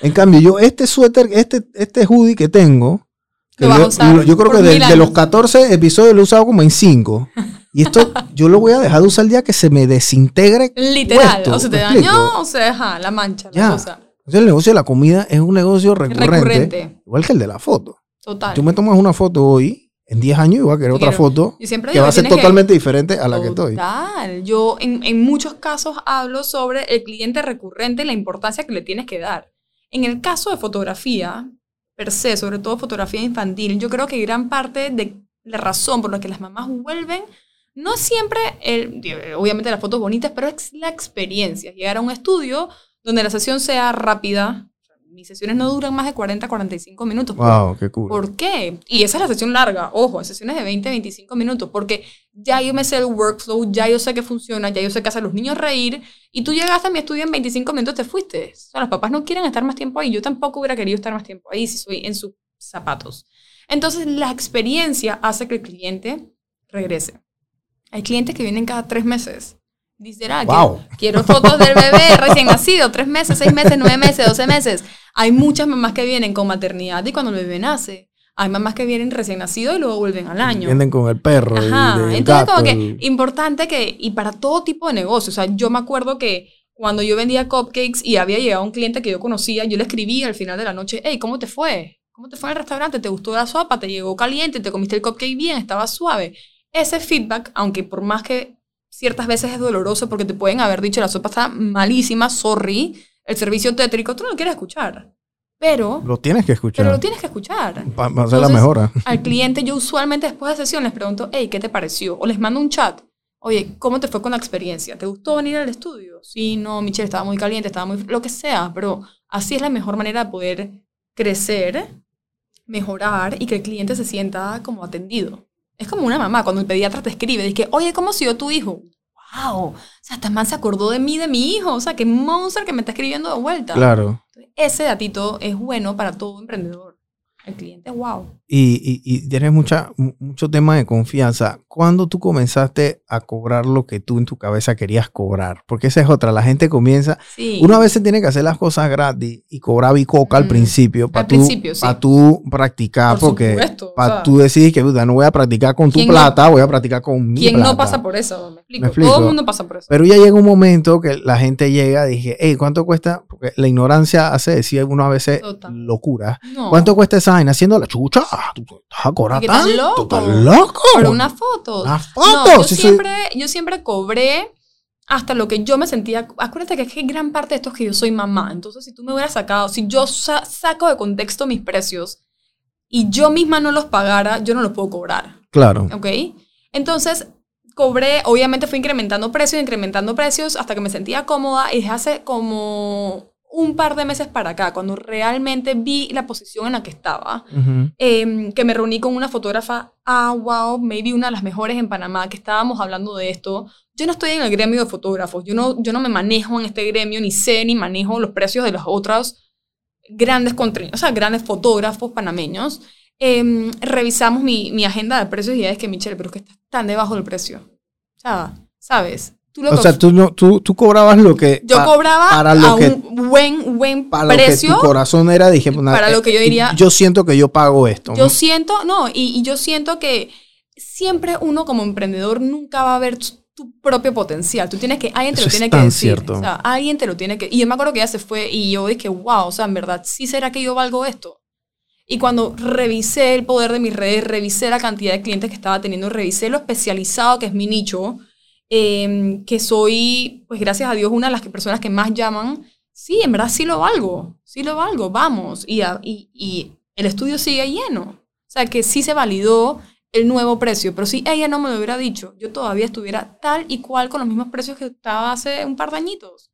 En cambio, yo este suéter, este, este hoodie que tengo, que Lo vas a lo- usar lo- yo creo que de, los años. 14 episodios lo he usado como en 5. Y esto yo lo voy a dejar de usar el día que se me desintegre. Literal. puesto, o se te ¿me dañó o se deja la mancha, Ya. la cosa. Entonces, el negocio de la comida es un negocio recurrente, Recurrente. igual que el de la foto. Total. Tú me tomas una foto hoy, en 10 años voy a querer otra foto Yo siempre que digo va a ser tienes que- totalmente diferente a la que estoy. Total. Yo en, en muchos casos hablo sobre el cliente recurrente y la importancia que le tienes que dar. En el caso de fotografía, per se, sobre todo fotografía infantil, yo creo que gran parte de la razón por la que las mamás vuelven no siempre, el, digo, obviamente las fotos bonitas, pero es la experiencia. Llegar a un estudio donde la sesión sea rápida. Mis sesiones no duran más de 40, 45 minutos. Wow, qué cool. ¿Por qué? Y esa es la sesión larga, ojo, sesiones de 20, 25 minutos, porque ya yo me sé el workflow, ya yo sé que funciona, ya yo sé que hace a los niños reír, y tú llegaste a mi estudio en 25 minutos, te fuiste. O sea, los papás no quieren estar más tiempo ahí, yo tampoco hubiera querido estar más tiempo ahí si soy en sus zapatos. Entonces, la experiencia hace que el cliente regrese. Hay clientes que vienen cada tres meses. Dicen, ah, Wow. quiero, quiero fotos del bebé recién nacido, tres meses, seis meses, nueve meses, doce meses. Hay muchas mamás que vienen con maternidad y cuando el bebé nace. Hay mamás que vienen recién nacido y luego vuelven al año. Vienen con el perro Ajá. el Entonces, gato. como que el- importante que, y para todo tipo de negocio, o sea, yo me acuerdo que cuando yo vendía cupcakes y había llegado un cliente que yo conocía, yo le escribía al final de la noche, hey, ¿cómo te fue? ¿Cómo te fue en el restaurante? ¿Te gustó la sopa? ¿Te llegó caliente? ¿Te comiste el cupcake bien? ¿Estaba suave? Ese feedback, aunque por más que ciertas veces es doloroso porque te pueden haber dicho la sopa está malísima, sorry, el servicio tétrico, tú no lo quieres escuchar. Pero, Lo tienes que escuchar. pero lo tienes que escuchar. Para hacer la Entonces, mejora. Al cliente yo usualmente después de sesión les pregunto, hey, ¿qué te pareció? O les mando un chat. Oye, ¿cómo te fue con la experiencia? ¿Te gustó venir al estudio? Sí, no, Michelle, estaba muy caliente, estaba muy... Lo que sea, pero así es la mejor manera de poder crecer, mejorar y que el cliente se sienta como atendido. Es como una mamá cuando el pediatra te escribe, dice, oye, ¿cómo siguió tu hijo? ¡Wow! O sea, esta man se acordó de mí, de mi hijo. O sea, qué monster que me está escribiendo de vuelta. Claro. Ese datito es bueno para todo emprendedor. El cliente, wow. Y, y- y tienes mucha, mu- mucho tema de confianza. ¿Cuándo tú comenzaste a cobrar lo que tú en tu cabeza querías cobrar? Porque esa es otra. La gente comienza. Sí. Una vez se tiene que hacer las cosas gratis y cobrar bicoca al Mm, principio para al tú, principio, sí. pa' tú practicar. Por porque supuesto, o para sea, tú decidir que no voy a practicar con tu ¿quién no- plata, voy a practicar con mi ¿Quién plata. no pasa por eso? Me explico. Me explico. Todo el mundo pasa por eso. Pero ya llega un momento que la gente llega y dije, hey, ¿cuánto cuesta? Porque la ignorancia hace decir uno a veces Total. locura. No. ¿Cuánto cuesta esa vaina haciendo la chucha? ¿Tú tú estás a cobrar ¿Y qué estás tanto? loco? ¿Estás loco? Pero una foto. Una No, foto. soy- siempre, yo siempre cobré hasta lo que yo me sentía. Acuérdate que, es que gran parte de esto es que yo soy mamá. Entonces, si tú me hubieras sacado, si yo sa- saco de contexto mis precios y yo misma no los pagara, yo no los puedo cobrar. Claro. ¿Ok? Entonces, cobré, obviamente fui incrementando precios, incrementando precios hasta que me sentía cómoda y desde hace como un par de meses para acá, cuando realmente vi la posición en la que estaba, Ujú. em, que me reuní con una fotógrafa, ah, wow, maybe una de las mejores en Panamá, que estábamos hablando de esto. Yo no estoy en el gremio de fotógrafos, yo no, yo no me manejo en este gremio, ni sé ni manejo los precios de los otros grandes, o sea, grandes fotógrafos panameños. Em, revisamos mi, mi agenda de precios y ya es que, Michelle, pero es que estás tan debajo del precio. O sea, ¿sabes? Tú lo O sea, tú, no, tú, tú cobrabas lo que... yo pa- cobraba para lo a que- un buen, buen para lo que precio. tu corazón era, dije, "Nah, para lo eh, que yo diría- Yo siento que yo pago esto. Yo ¿no? siento, no, y, y yo siento que siempre uno como emprendedor nunca va a ver tu, propio potencial. Tú tienes que, alguien te Eso lo es tiene que tan decir. cierto. O sea, alguien te lo tiene que. Y yo me acuerdo que ella se fue y yo dije, wow, o sea, en verdad, ¿sí será que yo valgo esto? Y cuando revisé el poder de mis redes, revisé la cantidad de clientes que estaba teniendo, revisé lo especializado que es mi nicho, em, que soy, pues gracias a Dios, una de las personas que más llaman, sí, en verdad sí lo valgo, sí lo valgo, vamos. Y, y el estudio sigue lleno. O sea, que sí se validó el nuevo precio, pero si ella no me lo hubiera dicho, yo todavía estuviera tal y cual con los mismos precios que estaba hace un par de añitos.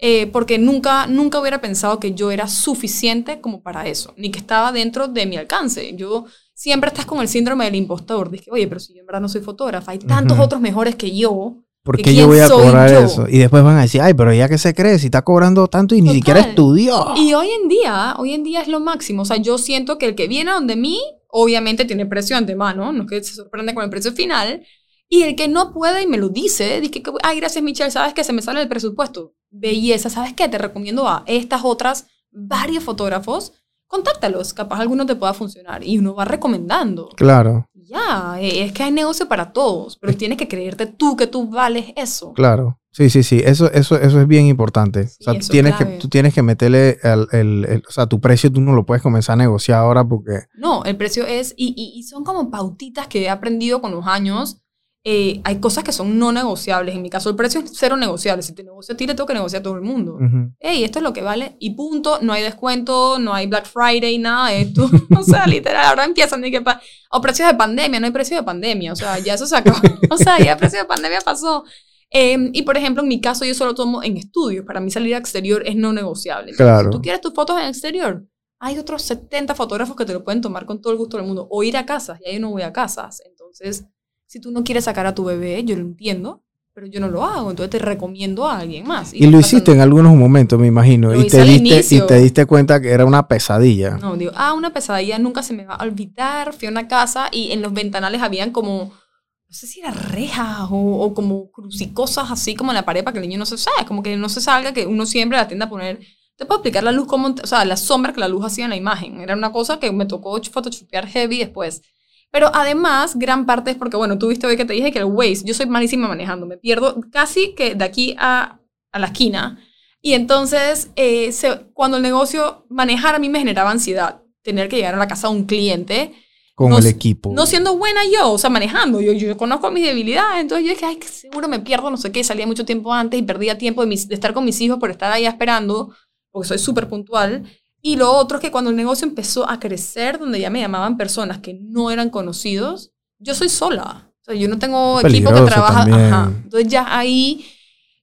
Eh, porque nunca, nunca hubiera pensado que yo era suficiente como para eso, ni que estaba dentro de mi alcance. Yo siempre estás con el síndrome del impostor. Dije, oye, pero si yo en verdad no soy fotógrafa, hay tantos otros mejores que yo. ¿Por qué yo voy a cobrar yo? eso? Y después van a decir, ay, pero ella que se cree, si está cobrando tanto y ni Total. siquiera estudió. Y hoy en día, hoy en día es lo máximo. O sea, yo siento que el que viene a donde mí, obviamente tiene precio de antemano, no es que se sorprende con el precio final. Y el que no puede y me lo dice, dice que, ay, gracias Michelle, sabes que se me sale el presupuesto. Belleza, ¿sabes qué? Te recomiendo a estas otras, varios fotógrafos, contáctalos, capaz alguno te pueda funcionar. Y uno va recomendando. Claro, Ya, eh, es que hay negocio para todos, pero tienes que creerte tú que tú vales eso. claro. Sí, sí, sí. Eso, eso, eso es bien importante. Sí, o sea, tú tienes, que, tú tienes que meterle el, el- el- o sea, tu precio, tú no lo puedes comenzar a negociar ahora porque... No, el precio es, y, y- y son como pautitas que he aprendido con los años. Eh, hay cosas que son no negociables. En mi caso, el precio es cero negociable. Si te negocio a ti, le tengo que negociar a todo el mundo. Ujú. Ey, esto es lo que vale y punto. No hay descuento, no hay Black Friday, nada de esto. o sea, literal, ahora empiezan de que... o precios de pandemia, no hay precio de pandemia. O sea, ya eso se acabó. o sea, ya el precio de pandemia pasó. Eh, y por ejemplo, en mi caso, yo solo tomo en estudio. Para mí salir a exterior es no negociable. Entonces, Claro. Si tú quieres tus fotos en exterior, hay otros 70 fotógrafos que te lo pueden tomar con todo el gusto del mundo. O ir a casas, y ahí no voy a casas. Entonces, si tú no quieres sacar a tu bebé, yo lo entiendo, pero yo no lo hago. Entonces te recomiendo a alguien más. Y lo hiciste en algunos momentos, me imagino. Y te, diste, y te diste cuenta que era una pesadilla. No, digo, ah, una pesadilla, nunca se me va a olvidar. Fui a una casa y en los ventanales habían como, no sé si eran rejas o, o como crucicosas así como en la pared para que el niño no se salga, como que no se salga, que uno siempre la tiende a poner. Te puedo explicar la luz, como, o sea, la sombra que la luz hacía en la imagen. Era una cosa que me tocó photoshopear heavy después. Pero además, gran parte es porque, bueno, tú viste hoy que te dije que el Waze, yo soy malísima manejando, me pierdo casi que de aquí a, a la esquina. Y entonces, eh, se- cuando el negocio, manejar a mí me generaba ansiedad. Tener que llegar a la casa de un cliente, Con no el equipo. no siendo buena yo, o sea, manejando. Yo, yo conozco mis debilidades, entonces yo dije, ay, que seguro me pierdo, no sé qué, salía mucho tiempo antes y perdía tiempo de, mis- de estar con mis hijos por estar ahí esperando, porque soy súper puntual. Y lo otro es que cuando el negocio empezó a crecer, donde ya me llamaban personas que no eran conocidos, yo soy sola. O sea, yo no tengo equipo que trabaja. Ajá. Entonces ya ahí,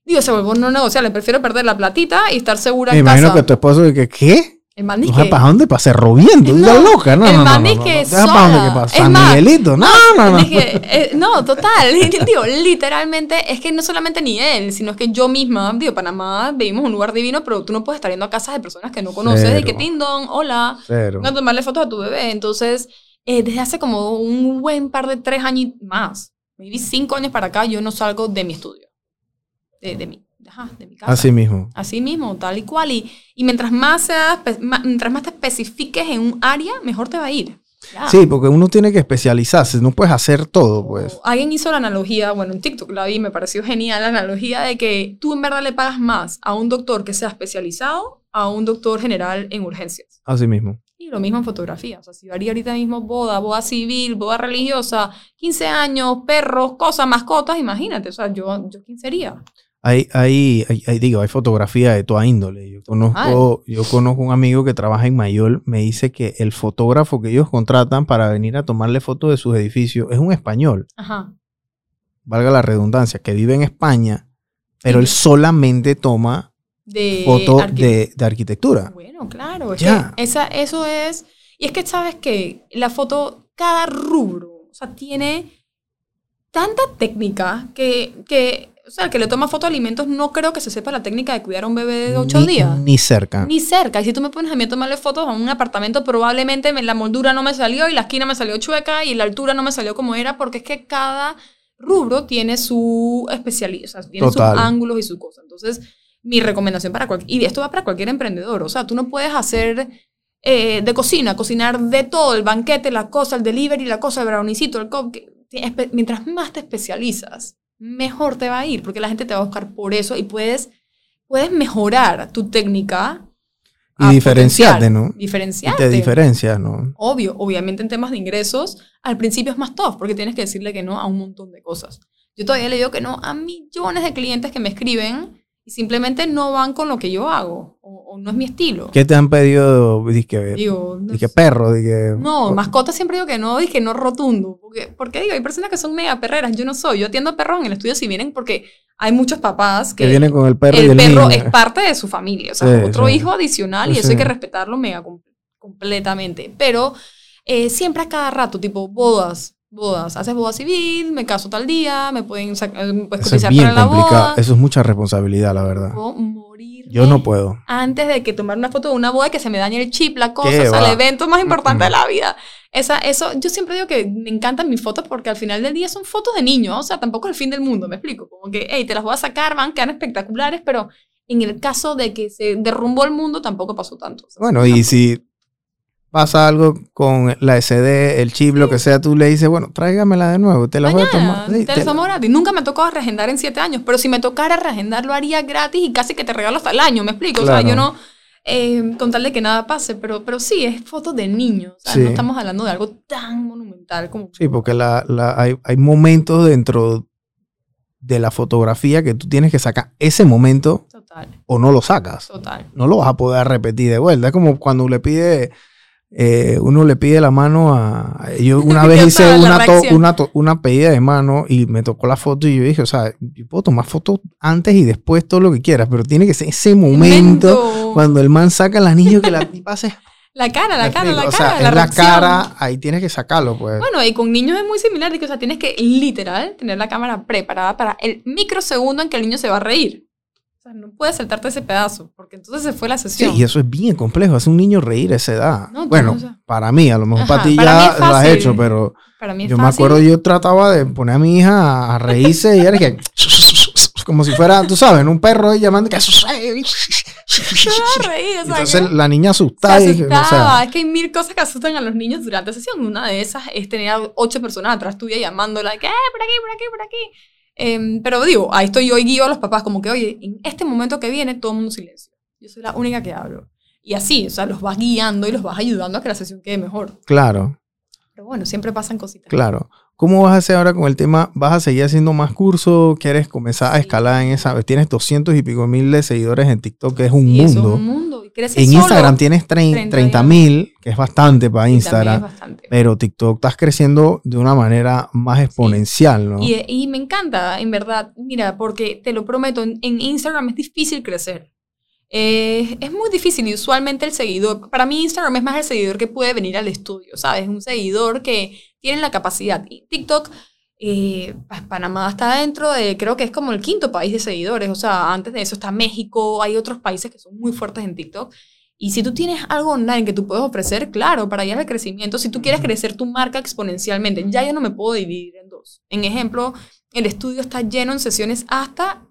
digo, se vuelve no negociable. Prefiero perder la platita y estar segura Me en imagino casa. que tu esposo dice, ¿qué? El man ¿No sabes para dónde? Para Cerro Viento. No, ¿Estás loca? No, el no, no. no, no, que no. ¿Sabes para dónde? sola. ¿Qué pasa? Es San más, Miguelito. No, no, no. Dije, eh, no, total. Digo, literalmente, es que no solamente ni él, sino es que yo misma, digo, Panamá, vivimos un lugar divino, pero tú no puedes estar yendo a casas de personas que no conoces, de que Cero. Tindon, hola, Cero. A tomarle fotos a tu bebé. Entonces, eh, desde hace como un buen par de tres años más, maybe cinco años para acá, yo no salgo de mi estudio. De, de mi, ajá, de mi casa. Así mismo. Así mismo, tal y cual. Y, y mientras, más seas, ma- mientras más te especifiques en un área, mejor te va a ir. Ya. Sí, porque uno tiene que especializarse. No puedes hacer todo, pues. Alguien hizo la analogía, bueno, en TikTok la vi, me pareció genial la analogía de que tú en verdad le pagas más a un doctor que sea especializado a un doctor general en urgencias. Así mismo. Y lo mismo en fotografía. O sea, si yo haría ahorita mismo boda, boda civil, boda religiosa, 15 años, perros, cosas, mascotas, imagínate. O sea, yo, yo ¿quién sería? Hay, hay, hay, hay- digo, hay fotografía de toda índole. Yo conozco, yo conozco un amigo que trabaja en Mayol, me dice que el fotógrafo que ellos contratan para venir a tomarle fotos de sus edificios es un español, Ajá. valga la redundancia, que vive en España, pero Sí. él solamente toma De fotos de, de arquitectura. Bueno, claro. Es Ya. que esa, eso es... Y es que, ¿sabes que La foto, cada rubro, o sea, tiene tanta técnica que... que o sea, el que le toma foto a alimentos no creo que se sepa la técnica de cuidar a un bebé de 8 ni, días. Ni cerca. Ni cerca. Y si tú me pones a mí a tomarle fotos a un apartamento, probablemente me- la moldura no me salió y la esquina me salió chueca y la altura no me salió como era, porque es que cada rubro tiene su especialidad, o sea, tiene Total. sus ángulos y su cosa. Entonces, mi recomendación para cualquier, y esto va para cualquier emprendedor, o sea, tú no puedes hacer eh, de cocina, cocinar de todo, el banquete, la cosa, el delivery, la cosa, el brownicito, el cupcake. Mientras más te especializas, mejor te va a ir, porque la gente te va a buscar por eso y puedes, puedes mejorar tu técnica. Y diferenciarte. ¿no? Y Diferenciarte. te diferencias, ¿no? Obvio, obviamente en temas de ingresos, al principio es más tough porque tienes que decirle que no a un montón de cosas. Yo todavía le digo que no a millones de clientes que me escriben y simplemente no van con lo que yo hago no es mi estilo. ¿Qué te han pedido? Dizque, Digo, no, dizque perro, dizque- no, mascotas siempre digo que no, dije no rotundo. Porque, porque digo, hay personas que son mega perreras, yo no soy. Yo atiendo a perros en el estudio si vienen porque hay muchos papás que, que viene con el perro y el el perro niño. es parte de su familia, o sea, Sí, otro sí. hijo adicional y Sí, eso hay que respetarlo mega com- completamente. Pero eh, siempre a cada rato, tipo bodas, bodas, haces boda civil, me caso tal día, me pueden sacar, me puedes Eso es cotizar bien para la complicado. boda. Eso es mucha responsabilidad, la verdad. Puedo morir. Yo no puedo. Antes de que tomar una foto de una boda que se me dañe el chip, la cosa, ¿Qué o sea, el evento más importante de la vida. Esa, eso, yo siempre digo que me encantan mis fotos porque al final del día son fotos de niños, o sea, tampoco es el fin del mundo, me explico. Como que, hey, te las voy a sacar, van, quedan espectaculares, pero en el caso de que se derrumbó el mundo tampoco pasó tanto. O sea, Bueno, y si pasa algo con la SD, el chip, lo que sea, tú le dices, bueno, tráigamela de nuevo, te la voy a tomar. Sí, te tomo gratis. Nunca me tocado reagendar en siete años, pero si me tocara reagendar lo haría gratis y casi que te regalo hasta el año, ¿me explico? O sea, yo no, eh, con tal de que nada pase, pero, pero sí, es fotos de niños. O sea, Sí. no estamos hablando de algo tan monumental como... Sí, porque la, la- hay, hay momentos dentro de la fotografía que tú tienes que sacar ese momento Total, o no lo sacas. total. No lo vas a poder repetir de vuelta. Es como cuando le pide, eh, uno le pide la mano a... Yo una vez hice una, to- una, to- una pedida de mano y me tocó la foto y yo dije, o sea, yo puedo tomar fotos antes y después todo lo que quieras, pero tiene que ser ese momento Momento. cuando el man saca el anillo que la tipa hace. La cara, la ¿Me cara, la cara, o sea, la es la cara, ahí tienes que sacarlo, pues. Bueno, y con niños es muy similar, de que, o sea, tienes que literal tener la cámara preparada para el microsegundo en que el niño se va a reír. Sea, no puedes saltarte ese pedazo, porque entonces se fue la Sí, sesión. y eso es bien complejo. Hace un niño reír a esa edad. No, tú bueno, no sabes. para mí, a lo mejor Ajá, para ti ya lo has hecho, pero Para mí es yo me fácil. acuerdo, yo trataba de poner a mi hija a reírse y era que como si fuera, tú sabes, un perro ahí llamando que Se reír, o sea, entonces la niña se asustada y dije, o asustaba. sea, es que hay mil cosas que asustan a los niños durante la sesión. Una de esas es tener a ocho personas atrás tuya llamándola, que, eh, por aquí, por aquí, por aquí. Em, pero digo, ahí estoy yo y guío a los papás como que, oye, en este momento que viene, todo el mundo silencio. Yo soy la única que hablo. Y así, o sea, los vas guiando y los vas ayudando a que la sesión quede mejor. claro, Pero bueno, siempre pasan cositas. claro. ¿Cómo vas a hacer ahora con el tema? ¿Vas a seguir haciendo más cursos? ¿Quieres comenzar a escalar en esa? Tienes 200 y pico mil de seguidores en TikTok, que es un Sí, eso mundo. es un mundo. Y crece En solo. Instagram tienes 30 30 mil, que es bastante para Instagram. es bastante. Pero TikTok estás creciendo de una manera más exponencial, ¿no? Y, y me encanta, en verdad, mira, porque te lo prometo, en, en Instagram es difícil crecer. Eh, es muy difícil y usualmente el seguidor, para mí Instagram es más el seguidor que puede venir al estudio, ¿sabes? Un seguidor que tiene la capacidad. Y TikTok, eh, Panamá está dentro de, creo que es como el quinto país de seguidores, o sea, antes de eso está México, hay otros países que son muy fuertes en TikTok. Y si tú tienes algo online que tú puedes ofrecer, claro, para allá el crecimiento, si tú quieres crecer tu marca exponencialmente, ya yo no me puedo dividir en dos. En ejemplo, el estudio está lleno en sesiones hasta,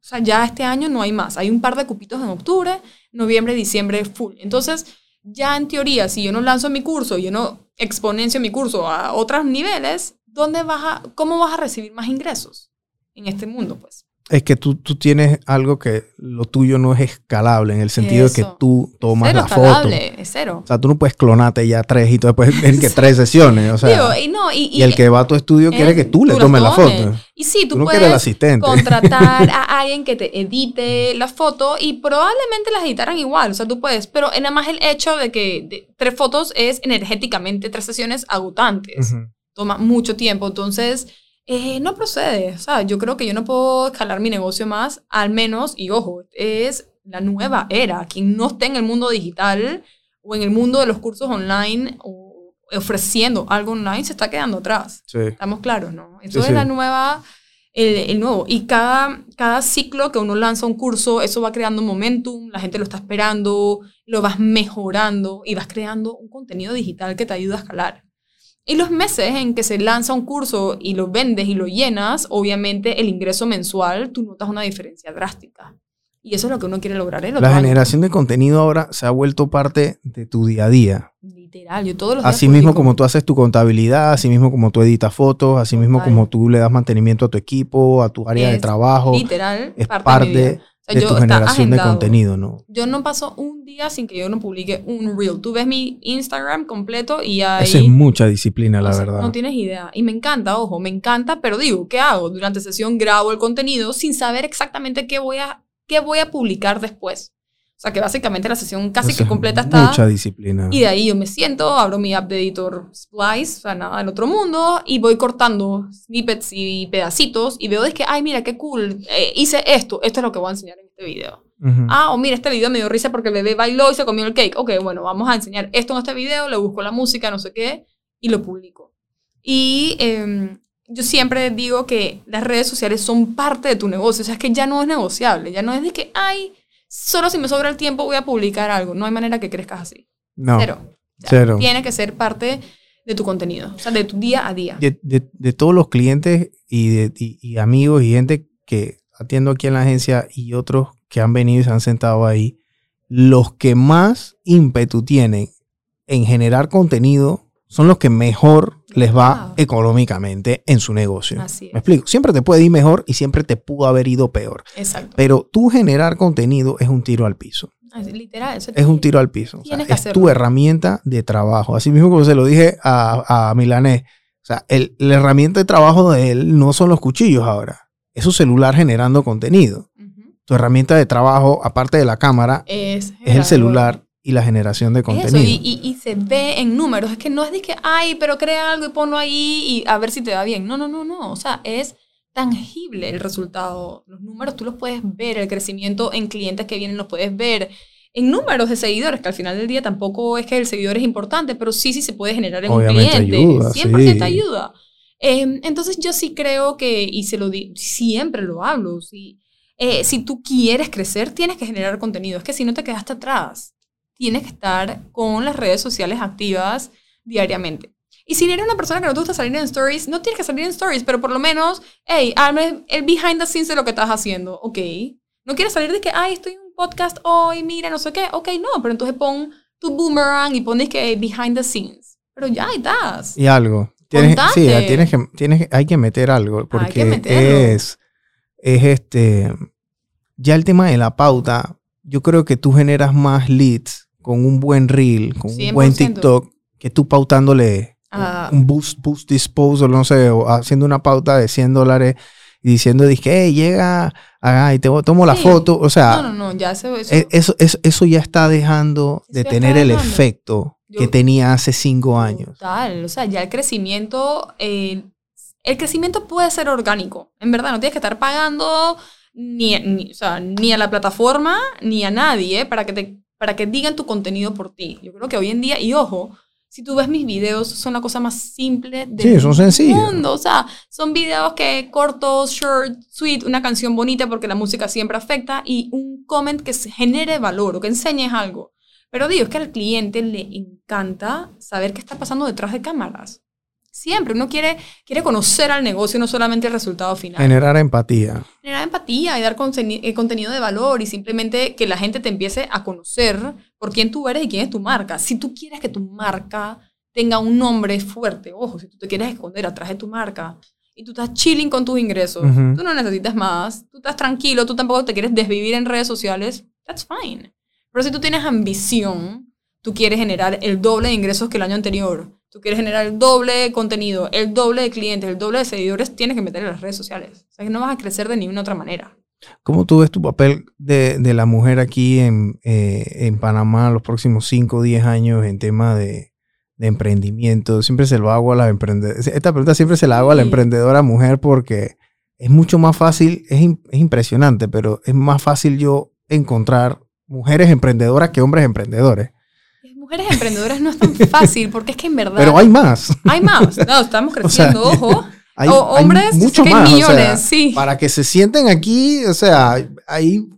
o sea, ya este año no hay más. Hay un par de cupitos en octubre, noviembre, diciembre, full. Entonces, ya en teoría, si yo no lanzo mi curso, yo no exponencio mi curso a otros niveles, ¿dónde vas a, ¿cómo vas a recibir más ingresos en este mundo? Pues es que tú, tú tienes algo que lo tuyo no es escalable en el sentido de que tú tomas cero la foto. Es cero. O sea, tú no puedes clonarte ya tres y tú después tener que tres sesiones. O sea, Digo, y, no, y, y el que va a tu estudio quiere eh, que tú le tomes la foto. Y sí, tú, Tú no puedes el asistente. contratar a alguien que te edite la foto y probablemente las editaran igual. O sea, tú puedes. Pero nada más el hecho de que de- tres fotos es energéticamente tres sesiones agotantes. Toma mucho tiempo. Entonces, eh, no procede. O sea, yo creo que yo no puedo escalar mi negocio más, al menos, y ojo, es la nueva era. Quien no esté en el mundo digital o en el mundo de los cursos online o ofreciendo algo online se está quedando atrás. Sí. Estamos claros, ¿no? Eso Sí, es sí. la nueva, el, el nuevo. Y cada, cada ciclo que uno lanza un curso, eso va creando momentum, la gente lo está esperando, lo vas mejorando y vas creando un contenido digital que te ayuda a escalar. Y los meses en que se lanza un curso y lo vendes y lo llenas, obviamente el ingreso mensual, tú notas una diferencia drástica. Y eso es lo que uno quiere lograr el otro La año. generación de contenido ahora se ha vuelto parte de tu día a día. Literal, yo todos los días Así mismo como tú haces tu contabilidad, así mismo como tú editas fotos, así mismo Total. como tú le das mantenimiento a tu equipo, a tu área de Es trabajo. Literal, Es parte, parte, de, de yo tu generación de agendado. contenido, ¿no? Yo no paso un día sin que yo no publique un reel. Tú ves mi Instagram completo y ahí... Eso es mucha disciplina, la o sea, verdad. No tienes idea. Y me encanta, ojo, me encanta, pero digo, ¿qué hago? Durante sesión grabo el contenido sin saber exactamente qué voy a, qué voy a publicar después. O sea, que básicamente la sesión casi Eso que es completa está... Mucha disciplina. Y de ahí yo me siento, abro mi app de editor Splice, o sea, nada del otro mundo, y voy cortando snippets y pedacitos y veo de que, ay, mira, qué cool, eh, hice esto, esto es lo que voy a enseñar en este video. Ujú. Ah, o mira, este video me dio risa porque el bebé bailó y se comió el cake. Ok, bueno, vamos a enseñar esto en este video, le busco la música, no sé qué, y lo publico. Y em, yo siempre digo que las redes sociales son parte de tu negocio, o sea, es que ya no es negociable, ya no es de que, ay, solo si me sobra el tiempo voy a publicar algo, no hay manera que crezcas así. no, Cero. O sea, cero. Tiene que ser parte de tu contenido, o sea, de tu día a día. De, de- de todos los clientes y, de- y- y amigos y gente que atiendo aquí en la agencia y otros que han venido y se han sentado ahí, los que más ímpetu tienen en generar contenido son los que mejor les va Wow. económicamente en su negocio. Así es. Me explico. Siempre te puede ir mejor y siempre te pudo haber ido peor. Exacto. Pero tú generar contenido es un tiro al piso. Literal. eso Es un tiro al piso. O sea, es tu herramienta de trabajo. Así mismo como se lo dije a, a Milanés. O sea, el- la herramienta de trabajo de él no son los cuchillos ahora. Es su celular generando contenido. Tu herramienta de trabajo, aparte de la cámara, Es, es el celular y la generación de contenido. Eso, y, y- y se ve en números. Es que no es de que, ay, pero crea algo y ponlo ahí y a ver si te va bien. No, no, no, no. O sea, es tangible el resultado. Los números tú los puedes ver, el crecimiento en clientes que vienen los puedes ver. En números de seguidores, que al final del día tampoco es que el seguidor es importante, pero sí, sí se puede generar en Obviamente un cliente. ayuda, 100% sí. ayuda. Eh, entonces yo sí creo que, y se lo di, siempre lo hablo, sí, eh, si tú quieres crecer, tienes que generar contenido. Es que si no te quedaste atrás, tienes que estar con las redes sociales activas diariamente. Y si eres una persona que no te gusta salir en stories, no tienes que salir en stories, pero por lo menos, hey, hazme el behind the scenes de lo que estás haciendo, ok. No quieres salir de que, ay, estoy en un podcast hoy, mira, no sé qué, ok, no, pero entonces pon tu boomerang y pones que behind the scenes. Pero ya estás. Y algo. Tienes, sí, tienes que, tienes, hay que meter algo. Porque es, es este. Ya el tema de la pauta, yo creo que tú generas más leads con un buen reel, con un buen 100%. TikTok, que tú pautándole Ah. un boost, boost disposal, no sé, o haciendo una pauta de 100 dólares y diciendo, dije, hey, llega, ah, y te tomo la Sí. foto. O sea, No, no, no, ya eso, eso- e- eso, eso, eso ya está dejando de tener el dejando. efecto Yo- que tenía hace cinco años. Total, o sea, ya el crecimiento, eh, el crecimiento puede ser orgánico, en verdad, no tienes que estar pagando ni, ni- o sea, ni a la plataforma ni a nadie para que, te, para que digan tu contenido por ti. Yo creo que hoy en día, y ojo, si tú ves mis videos, son la cosa más simple del Sí, son sencillos. mundo. O sea, son videos que cortos, short, sweet, una canción bonita porque la música siempre afecta y un comment que genere valor o que enseñes algo. Pero digo, es que al cliente le encanta saber qué está pasando detrás de cámaras. Siempre uno quiere, quiere conocer al negocio, no solamente el resultado final. Generar empatía. Generar empatía y dar conseni- eh, contenido de valor y simplemente que la gente te empiece a conocer por quién tú eres y quién es tu marca. Si tú quieres que tu marca tenga un nombre fuerte, ojo, si tú te quieres esconder atrás de tu marca y tú estás chilling con tus ingresos, Ujú. tú no necesitas más, tú estás tranquilo, tú tampoco te quieres desvivir en redes sociales, that's fine. Pero si tú tienes ambición, tú quieres generar el doble de ingresos que el año anterior, tú quieres generar el doble de contenido, el doble de clientes, el doble de seguidores, tienes que meter en las redes sociales. O sea que no vas a crecer de ninguna otra manera. ¿Cómo tú ves tu papel de, de la mujer aquí en, eh, en Panamá los próximos 5 o 10 años en tema de, de emprendimiento? Siempre se lo hago a la emprendedora. Esta pregunta siempre se la hago a la Sí. emprendedora mujer porque es mucho más fácil, es, es impresionante, pero es más fácil yo encontrar mujeres emprendedoras que hombres emprendedores. Mujeres emprendedoras no es tan fácil porque es que en verdad Pero hay más. hay más. No, estamos O sea, creciendo, ojo. Hay, O hay hombres, sé mucho que hay más. o millones, sea, sí. Para que se sienten aquí, o sea, hay,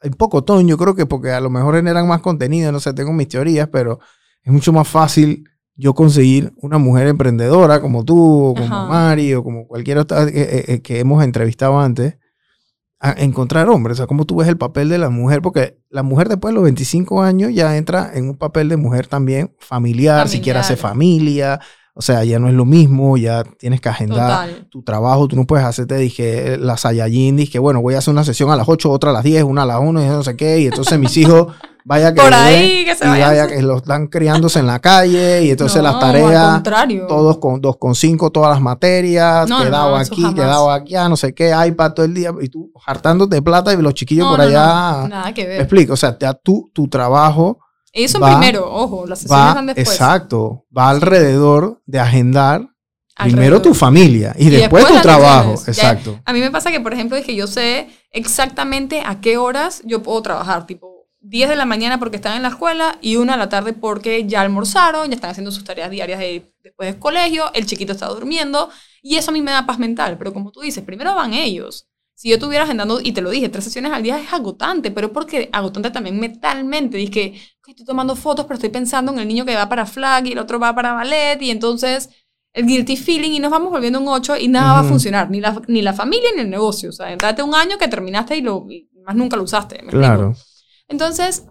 hay poco ton, yo creo que porque a lo mejor generan más contenido, no sé, tengo mis teorías, pero es mucho más fácil yo conseguir una mujer emprendedora como tú, o como Ajá. Mari, o como cualquier otra eh, eh, eh, que hemos entrevistado antes, a encontrar hombres. O sea, cómo tú ves el papel de la mujer, porque la mujer después de los 25 años ya entra en un papel de mujer también familiar, si quiere hacer familia, o sea, ya no es lo mismo, ya tienes que agendar Total. tu trabajo, tú no puedes hacerte, dije, la Saiyajin, dije, bueno, voy a hacer una sesión a las 8, otra a las 10, una a las 1 y no sé qué, y entonces mis hijos, vaya que Por ahí, que se y vayan. vaya que los están criándose en la calle, y entonces las No, tareas, contrario. todos con 2,5 todas las materias, No, quedado no, eso aquí, quedado aquí, no sé qué, iPad todo el día, y tú hartándote de plata y los chiquillos por allá, nada que me ver. explico, o sea, ya tú, tu trabajo son va- primero, ojo, las sesiones va, van después. exacto, va alrededor de agendar primero tu familia y, Y después, después tu trabajo, sesiones. Ya- exacto. A mí me pasa que, por ejemplo, es que yo sé exactamente a qué horas yo puedo trabajar, tipo 10 de la mañana porque están en la escuela y 1 de la tarde porque ya almorzaron, ya están haciendo sus tareas diarias de- después del colegio, el chiquito está durmiendo y eso a mí me da paz mental, pero como tú dices, primero van ellos. Si yo estuviera agendando, y te lo dije, tres sesiones al día es agotante, pero porque agotante también mentalmente. Dije, "Ok, estoy tomando fotos, pero estoy pensando en el niño que va para flag y el otro va para ballet, y entonces el guilty feeling y nos vamos volviendo un 8 y nada va a funcionar, ni la, ni la familia ni el negocio. O sea, date un año que terminaste y, lo, y más nunca lo usaste. ¿me Claro. explico? Entonces,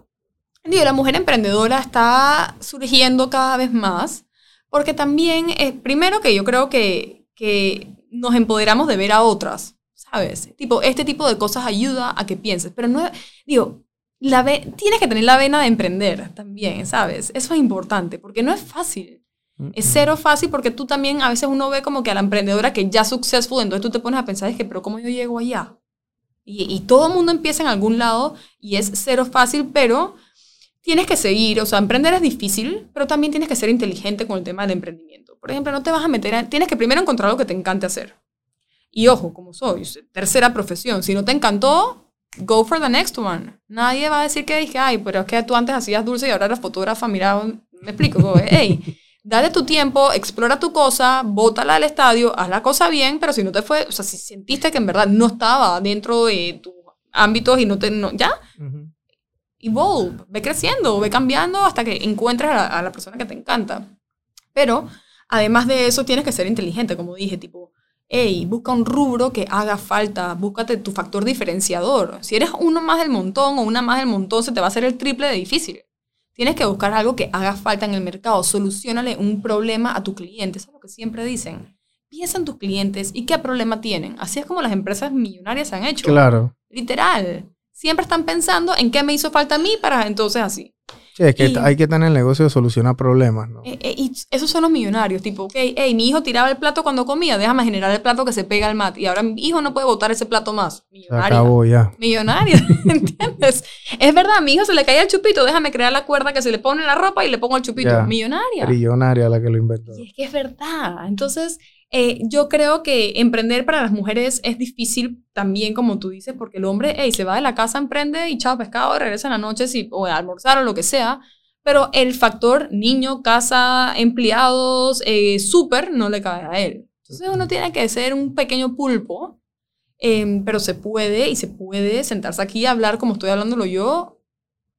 digo, la mujer emprendedora está surgiendo cada vez más porque también, es primero que yo creo que, que nos empoderamos de ver a otras, ¿sabes? Tipo, este tipo de cosas ayuda a que pienses, pero no, digo, la ve- tienes que tener la vena de emprender también, ¿sabes? Eso es importante porque no es fácil. Es cero fácil porque tú también a veces uno ve como que a la emprendedora que ya successful, entonces tú te pones a pensar, es que, pero ¿cómo yo llego allá? Y, y todo el mundo empieza en algún lado y es cero fácil, pero tienes que seguir, o sea, emprender es difícil, pero también tienes que ser inteligente con el tema del emprendimiento. Por ejemplo, no te vas a meter, a- tienes que primero encontrar lo que te encante hacer. Y ojo, como soy, tercera profesión, si no te encantó, go for the next one. Nadie va a decir que dije, ay, pero es que tú antes hacías dulce y ahora eres fotógrafa, mira, me explico, hey, dale tu tiempo, explora tu cosa, bótala al estadio, haz la cosa bien, pero si no te fue, o sea, si sentiste que en verdad no estaba dentro de tus ámbitos y no te, no, ya, evolve, ve creciendo, ve cambiando hasta que encuentres a la, a la persona que te encanta. Pero, además de eso, tienes que ser inteligente, como dije, tipo, hey, busca un rubro que haga falta, búscate tu factor diferenciador. Si eres uno más del montón o una más del montón, se te va a hacer el triple de difícil. Tienes que buscar algo que haga falta en el mercado, solucionale un problema a tu cliente, eso es lo que siempre dicen. Piensa en tus clientes y qué problema tienen. Así es como las empresas millonarias se han hecho. Claro. Literal. Siempre están pensando en qué me hizo falta a mí para entonces así. Sí, es que Y- hay que estar en el negocio de solucionar problemas, ¿no? Eh, eh, y esos son los millonarios. Tipo, ok, hey, mi hijo tiraba el plato cuando comía, déjame generar el plato que se pega al mat. Y ahora mi hijo no puede botar ese plato más. Se Millonaria. acabó ya. Millonaria, ¿entiendes? Es verdad, a mi hijo se le caía el chupito, déjame crear la cuerda que se le pone en la ropa y le pongo el chupito. Ya. Millonaria. Trillonaria la que lo inventó. Y es que es verdad. Entonces, Eh, yo creo que emprender para las mujeres es difícil también, como tú dices, porque el hombre hey, se va de la casa, emprende y chao pescado, regresa en la noche si, o a almorzar o lo que sea. Pero el factor niño, casa, empleados, eh, súper, no le cabe a él. Entonces uno tiene que ser un pequeño pulpo, em, pero se puede y se puede sentarse aquí y hablar como estoy hablándolo yo,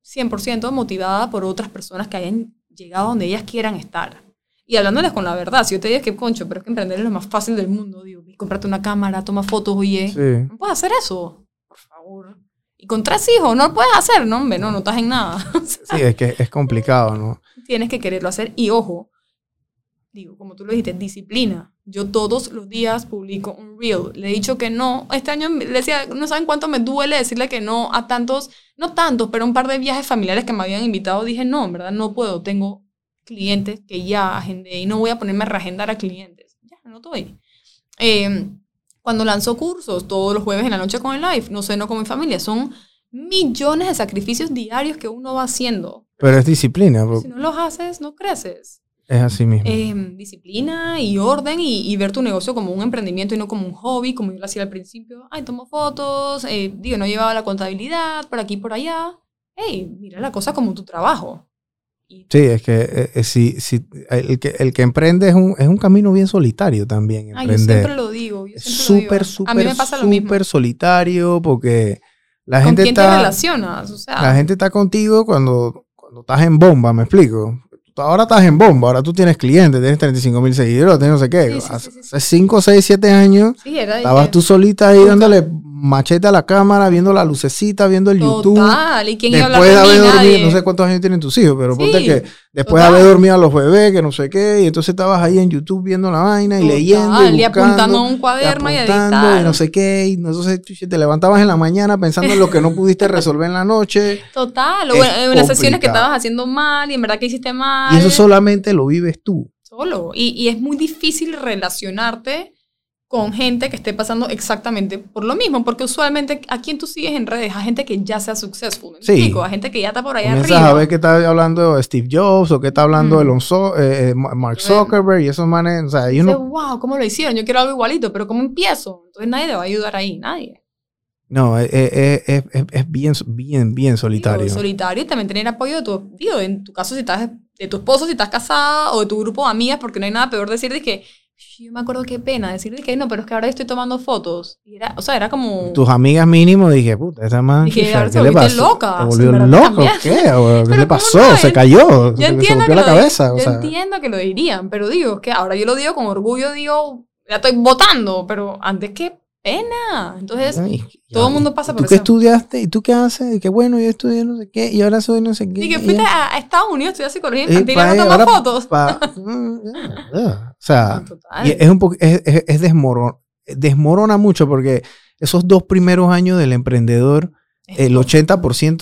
100% motivada por otras personas que hayan llegado donde ellas quieran estar. Y hablándoles con la verdad, si yo te digo que, concho, pero es que emprender es lo más fácil del mundo, digo, comprate una cámara, toma fotos, oye, Sí. no puedes hacer eso, por favor. Y con tres hijos, no lo puedes hacer, no, hombre, no, no estás en nada. Sí, es que es complicado, ¿no? tienes que quererlo hacer. Y ojo, digo, como tú lo dijiste, disciplina. Yo todos los días publico un reel. Le he dicho que no. Este año le decía, no saben cuánto me duele decirle que no a tantos, no tantos, pero un par de viajes familiares que me habían invitado. Dije, no, en verdad, no puedo. Tengo clientes que ya agendé y no voy a ponerme a reagendar a clientes. Ya, no estoy. Eh, cuando lanzo cursos todos los jueves en la noche con el live, no sé, no con mi familia, son millones de sacrificios diarios que uno va haciendo. Pero es disciplina, bro. Si no los haces, no creces. es así mismo. Eh, disciplina y orden y, y ver tu negocio como un emprendimiento y no como un hobby, como yo lo hacía al principio. Ay, tomo fotos, eh, digo, no llevaba la contabilidad por aquí por allá. Hey, mira la cosa como tu trabajo. Y Sí, es que eh, eh, si, si, el, que el que emprende es un, es un camino bien solitario también. Ay, yo Emprender. siempre lo digo. Yo siempre súper, lo digo. A mí súper, me pasa lo mismo. súper solitario porque la ¿Con gente quién te está... relacionas? O sea, La gente está contigo cuando, cuando estás en bomba, me explico. Ahora estás en bomba, ahora tú tienes clientes, tienes 35 mil seguidores, tienes no sé qué. Sí, sí, hace sí, sí, 5, 6, 7 años sí, era de estabas tú solita ahí dándole machete a la cámara, viendo la lucecita, viendo el YouTube. Total. ¿Y quién iba a Después hablar de haber dormido, no sé cuántos años tienen tus hijos, pero Sí, ponte que después total. de haber dormido a los bebés, que no sé qué, y entonces estabas ahí en YouTube viendo la vaina y Total, leyendo y, y buscando, apuntando en un cuaderno y a editar. y no sé qué, y entonces te levantabas en la mañana pensando en lo que no pudiste resolver en la noche. Total. O bueno, en las sesiones que estabas haciendo mal y en verdad que hiciste mal. Y eso solamente lo vives tú. solo. Y, y es muy difícil relacionarte con gente que esté pasando exactamente por lo mismo, porque usualmente a quien tú sigues en redes, a gente que ya sea successful, ¿me Sí. explico? A gente que ya está por allá arriba. a ver que está hablando Steve Jobs o que está hablando Mm. Elon So- eh, eh, Mark Zuckerberg y esos manes. O sea, y uno, wow, ¿cómo lo hicieron? Yo quiero algo igualito, pero ¿cómo empiezo? Entonces nadie te va a ayudar ahí, nadie. no, es, es- es- es- es bien, bien, bien solitario. Digo, solitario y también tener apoyo de tu, digo, en tu caso si estás de tu esposo, si estás casada o de tu grupo de amigas, porque no hay nada peor decir de que yo me acuerdo qué pena decir de que no, pero es que ahora estoy tomando fotos. Y era, o sea, era como Tus amigas mínimo dije, puta, esa man, Dije, ¿qué te le pasó? loca, ¿Se en volvió loco? ¿Qué? ¿O ¿Qué le ¿cómo pasó? no? Se cayó. Yo se, entiendo rompió que la lo cabeza. o yo sea, entiendo que lo dirían, pero digo, es que ahora yo lo digo con orgullo, digo, la estoy votando, pero antes qué pena. Entonces, ay, todo el mundo pasa ¿y por ¿Tú qué eso. estudiaste? ¿Y tú qué haces? Y qué bueno, yo estudié no sé qué, y ahora soy no sé qué. y que y- fuiste a, a Estados Unidos a estudiar psicología y infantil y pa' no tomas fotos. pa-. O sea, y es un poco, es, es, es desmoron- desmorona mucho porque esos dos primeros años del emprendedor, el 80%,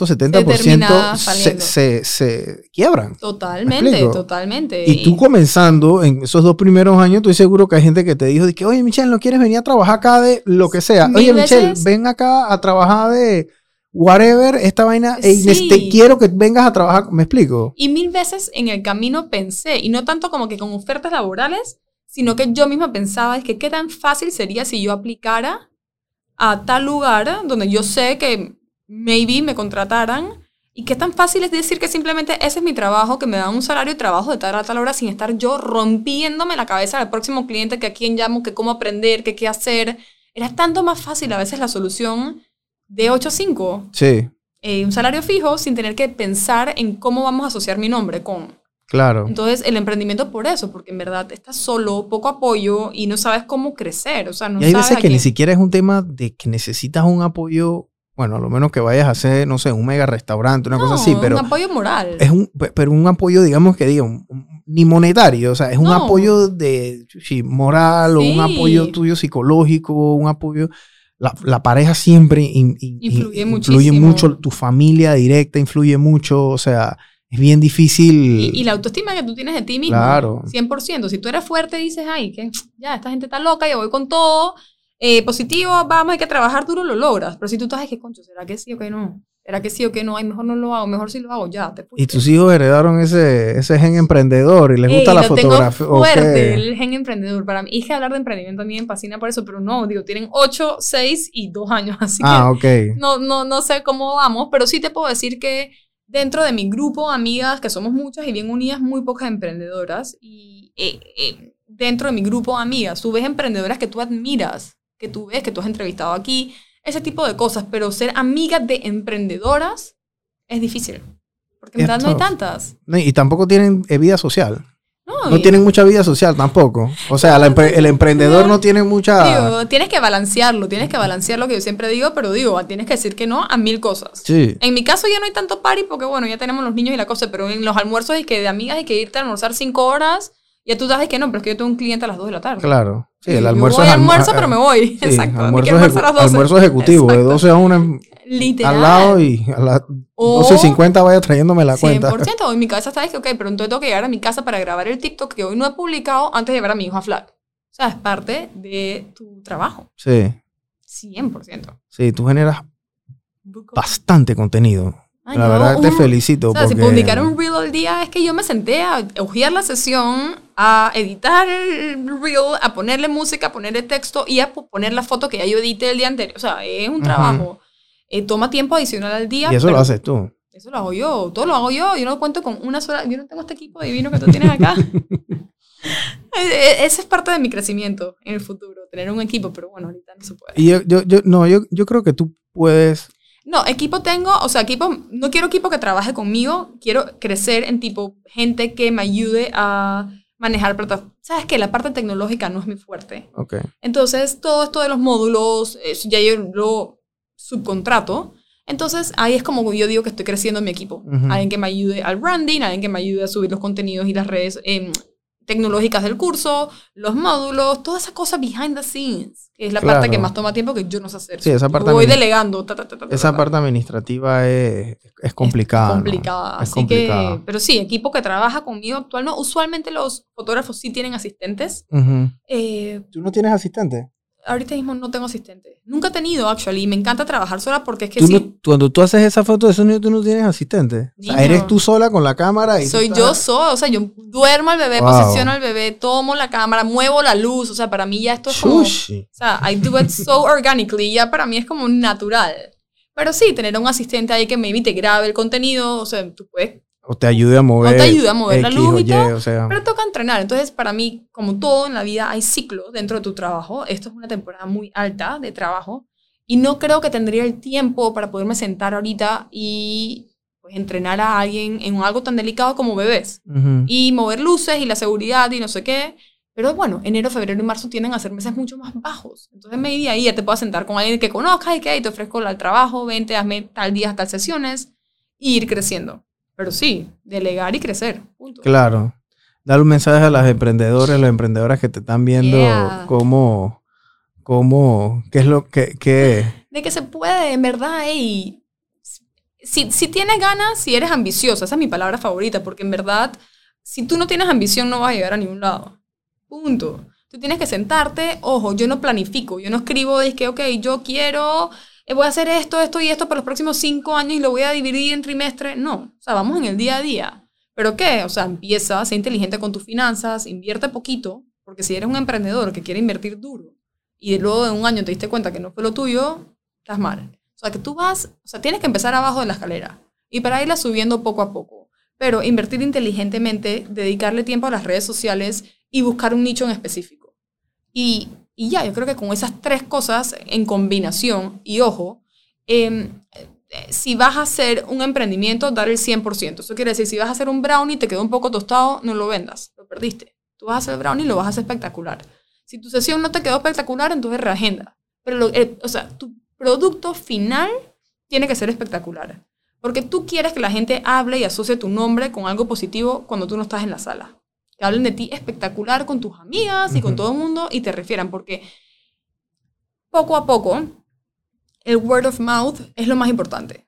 70% termina se, se, se quiebran. ¿Me Totalmente, totalmente. Y tú comenzando en esos dos primeros años, estoy seguro que hay gente que te dijo de que, oye, Michelle, ¿no quieres venir a trabajar acá de lo que sea? Oye, Michelle, veces. ven acá a trabajar de whatever, esta vaina, Sí. neces- te quiero que vengas a trabajar, ¿me explico? Y mil veces en el camino pensé, y no tanto como que con ofertas laborales, sino que yo misma pensaba, es que qué tan fácil sería si yo aplicara a tal lugar donde yo sé que maybe me contrataran, y qué tan fácil es decir que simplemente ese es mi trabajo, que me dan un salario de trabajo de tal a tal hora sin estar yo rompiéndome la cabeza al próximo cliente, que a quién llamo, que cómo aprender, que qué hacer. Era tanto más fácil a veces la solución de 8 a 5 Sí, eh, un salario fijo sin tener que pensar en cómo vamos a asociar mi nombre con. claro. Entonces, el emprendimiento por eso, porque en verdad estás solo, poco apoyo y no sabes cómo crecer. O sea, no y hay sabes veces que ni siquiera es un tema de que necesitas un apoyo, bueno, a lo menos que vayas a hacer, no sé, un mega restaurante, una cosa No, así, pero Un apoyo moral. es un, pe- pero un apoyo, digamos que diga, un- un- ni monetario, o sea, es un No. apoyo de sí, moral o un Sí. apoyo tuyo psicológico, un apoyo. La, la pareja siempre in- in- Influye in- muchísimo. mucho, tu familia directa influye mucho, o sea, es bien difícil. Y, y la autoestima que tú tienes de ti mismo. Claro. 100%. Si tú eres fuerte, dices, ay, que ya, esta gente está loca, yo voy con todo. Eh, positivo, vamos, hay que trabajar duro, lo logras. Pero si tú estás, que concho, ¿será que sí o que no? ¿Era que sí o que no? Ay, mejor no lo hago, mejor si lo hago, ya, te ¿Y tus hijos heredaron ese, ese gen emprendedor y les gusta Ey, la lo fotografía? Tengo ¿o fuerte, el gen emprendedor. Para mí, hija, hablar de emprendimiento a mí me fascina por eso, pero no, digo, tienen 8, 6 y 2 años, así Ah, que no, no, no sé cómo vamos, pero sí te puedo decir que dentro de mi grupo, amigas, que somos muchas y bien unidas, muy pocas emprendedoras, y eh, eh, dentro de mi grupo, amigas, tú ves emprendedoras que tú admiras, que tú ves, que tú has entrevistado aquí, ese tipo de cosas, pero ser amiga de emprendedoras es difícil, porque en verdad no hay tantas. Y tampoco tienen eh, vida social. No, No tienen mucha vida social tampoco. O sea, empre- el emprendedor no tiene mucha... Digo, tienes que balancearlo, tienes que balancear lo que yo siempre digo, pero digo, tienes que decir que no a mil cosas. Sí. En mi caso ya no hay tanto party porque, bueno, ya tenemos los niños y la cosa, pero en los almuerzos hay que de amigas hay que irte a almorzar cinco horas. Ya tú sabes que no, pero es que yo tengo un cliente a las 2 de la tarde. Claro. Sí, el Yo almuerzo voy es a almuerzo, almu- pero me voy. Sí, Exacto. almuerzo, a ejecu- las 12. almuerzo ejecutivo, de Exacto. 12 a 1 Literal. al lado y a las O 12.50 vaya trayéndome la cuenta. 100%. Hoy mi cabeza está de que, ok, pero entonces tengo que llegar a mi casa para grabar el TikTok que hoy no he publicado antes de llevar a mi hijo a Flag. O sea, es parte de tu trabajo. Sí, 100%. sí, tú generas bastante contenido. Ay, la no, verdad te felicito. O sea, si porque- publicar un reel al día es que yo me senté a ojear la sesión, a editar el reel, a ponerle música, a ponerle texto y a po- poner la foto que ya yo edité el día anterior. O sea, es un trabajo. Eh, toma tiempo adicional al día. Y eso lo haces tú. Eso lo hago yo. Todo lo hago yo. Yo no cuento con una sola. Yo no tengo este equipo divino que tú tienes acá. Eh, eh, Ese es parte de mi crecimiento en el futuro, tener un equipo, pero bueno, ahorita no se puede. Y yo, yo, yo, no, yo, yo creo que tú puedes. No, equipo tengo, o sea, equipo, no quiero equipo que trabaje conmigo, quiero crecer en tipo gente que me ayude a manejar plataformas. Sabes que la parte tecnológica no es muy fuerte. Ok. Entonces, todo esto de los módulos, ya yo lo subcontrato. Entonces, ahí es como yo digo que estoy creciendo en mi equipo. Ujú. Alguien que me ayude al branding, alguien que me ayude a subir los contenidos y las redes em, tecnológicas del curso, los módulos, toda esa cosa behind the scenes, que es la parte que más toma tiempo que yo no sé hacer. Sí, esa parte Voy delegando. ta, ta, ta, ta, ta, Esa ta. parte administrativa es, es complicada. ¿no? complicada. Es Así complicada. que, pero sí, equipo que trabaja conmigo actual, no, usualmente los fotógrafos sí tienen asistentes. Eh, ¿Tú no tienes asistente? Ahorita mismo no tengo asistente. Nunca he tenido, actually, y me encanta trabajar sola porque es que Tú sí, no- cuando tú haces esa foto de esos niños, tú no tienes asistente. O sea, eres tú sola con la cámara y soy yo sola, o sea, yo duermo al bebé, Wow. posiciono al bebé, tomo la cámara, muevo la luz, o sea, para mí ya esto es como, o sea, I do it so organically, ya para mí es como natural. Pero sí, tener un asistente ahí que maybe te grabe el contenido, o sea, tú puedes O te ayude a mover. te ayuda a mover la X luz o y todo, O sea, Pero toca entrenar. Entonces, para mí, como todo en la vida, hay ciclos dentro de tu trabajo. Esto es una temporada muy alta de trabajo. Y no creo que tendría el tiempo para poderme sentar ahorita y pues, entrenar a alguien en algo tan delicado como bebés. ujú. Y mover luces y la seguridad y no sé qué. Pero bueno, enero, febrero y marzo tienden a ser meses mucho más bajos. Entonces, maybe ahí ya te puedas sentar con alguien que conozcas y que "Hey, te ofrezco el trabajo, vente, hazme tal día, tal sesiones y ir creciendo. Pero sí, delegar y crecer. Punto. Claro. Dar un mensaje a las emprendedoras, las emprendedoras que te están viendo Yeah. cómo, cómo, qué es lo que, qué, de que se puede, en verdad, ey, si, si tienes ganas, si eres ambiciosa, esa es mi palabra favorita, porque en verdad, si tú no tienes ambición, no vas a llegar a ningún lado. Punto. Tú tienes que sentarte, ojo, yo no planifico, yo no escribo, es que, ok, yo quiero, voy a hacer esto, esto y esto por los próximos cinco años y lo voy a dividir en trimestre. No, o sea, vamos en el día a día. ¿Pero qué? O sea, empieza, sé inteligente con tus finanzas, invierte poquito, porque si eres un emprendedor que quiere invertir duro y luego de un año te diste cuenta que no fue lo tuyo, estás mal. O sea, que tú vas, o sea, tienes que empezar abajo de la escalera y para irla subiendo poco a poco. Pero invertir inteligentemente, dedicarle tiempo a las redes sociales y buscar un nicho en específico. Y, y ya, yo creo que con esas tres cosas en combinación, y ojo, em, eh, si vas a hacer un emprendimiento, dar el 100%. Eso quiere decir, si vas a hacer un brownie, te quedó un poco tostado, no lo vendas, lo perdiste. Tú vas a hacer brownie y lo vas a hacer espectacular. Si tu sesión no te quedó espectacular, entonces reagenda. Pero, lo- eh, o sea, tu producto final tiene que ser espectacular. Porque tú quieres que la gente hable y asocie tu nombre con algo positivo cuando tú no estás en la sala. Que hablen de ti espectacular con tus amigas y con todo el mundo y te refieran. Porque poco a poco, el word of mouth es lo más importante.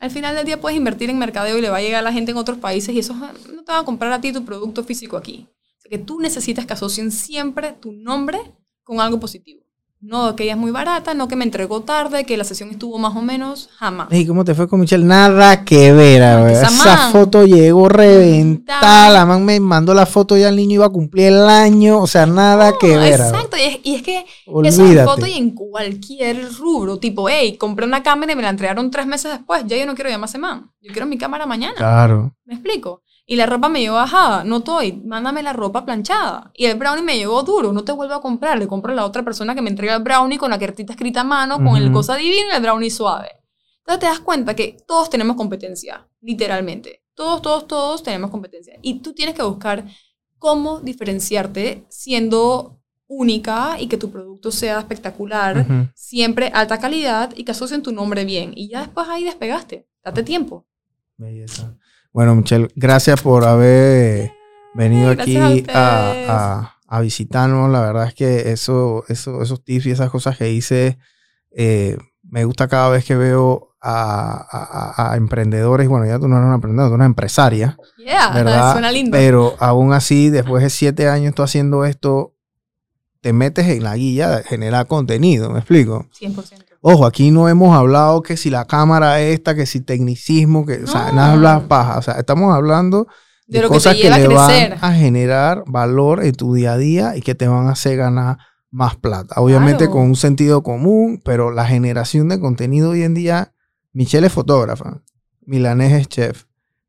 Al final del día puedes invertir en mercadeo y le va a llegar a la gente en otros países y eso no te va a comprar a ti tu producto físico aquí. Así que tú necesitas que asocien siempre tu nombre con algo positivo. No, que ella es muy barata, no que me entregó tarde, que la sesión estuvo más o menos, jamás. ¿Y cómo te fue con Michelle? Nada que ver, a ver. Esa foto llegó reventada. La man me mandó la foto ya el niño iba a cumplir el año. O sea, nada que No, ver. Exacto, y es, y es que eso Olvídate. foto y en cualquier rubro, tipo, hey, compré una cámara y me la entregaron tres meses después, ya yo no quiero llamar a ese man, yo quiero mi cámara mañana. Claro. ¿Me explico? Y la ropa me llegó bajada, no estoy, mándame la ropa planchada. Y el brownie me llegó duro, no te vuelvo a comprar, le compro a la otra persona que me entrega el brownie con la cartita escrita a mano, con el Ujú. cosa divina y el brownie suave. Entonces te das cuenta que todos tenemos competencia, literalmente. Todos, todos, todos tenemos competencia. Y tú tienes que buscar cómo diferenciarte siendo única y que tu producto sea espectacular, Ujú. siempre alta calidad y que asocien tu nombre bien. Y ya después ahí despegaste. Date tiempo. Belleza. Bueno, Michelle, gracias por haber venido Gracias aquí a, a- a visitarnos. La verdad es que eso, eso, esos tips y esas cosas que hice, eh, me gusta cada vez que veo a- a emprendedores. Bueno, ya tú no eres una emprendedora, tú eres una empresaria, Yeah, ¿verdad? suena lindo. Pero aún así, después de siete años tú haciendo esto, te metes en la guía de generar contenido, ¿me explico? 100%. Ojo, aquí no hemos hablado que si la cámara esta, que si tecnicismo, que, o sea, No. nada hablar paja. O sea, estamos hablando de, De lo que te cosas que, a le van a generar valor en tu día a día y que te van a hacer ganar más plata. Obviamente Claro. con un sentido común, pero la generación de contenido hoy en día, Michelle es fotógrafa, Milanés es chef,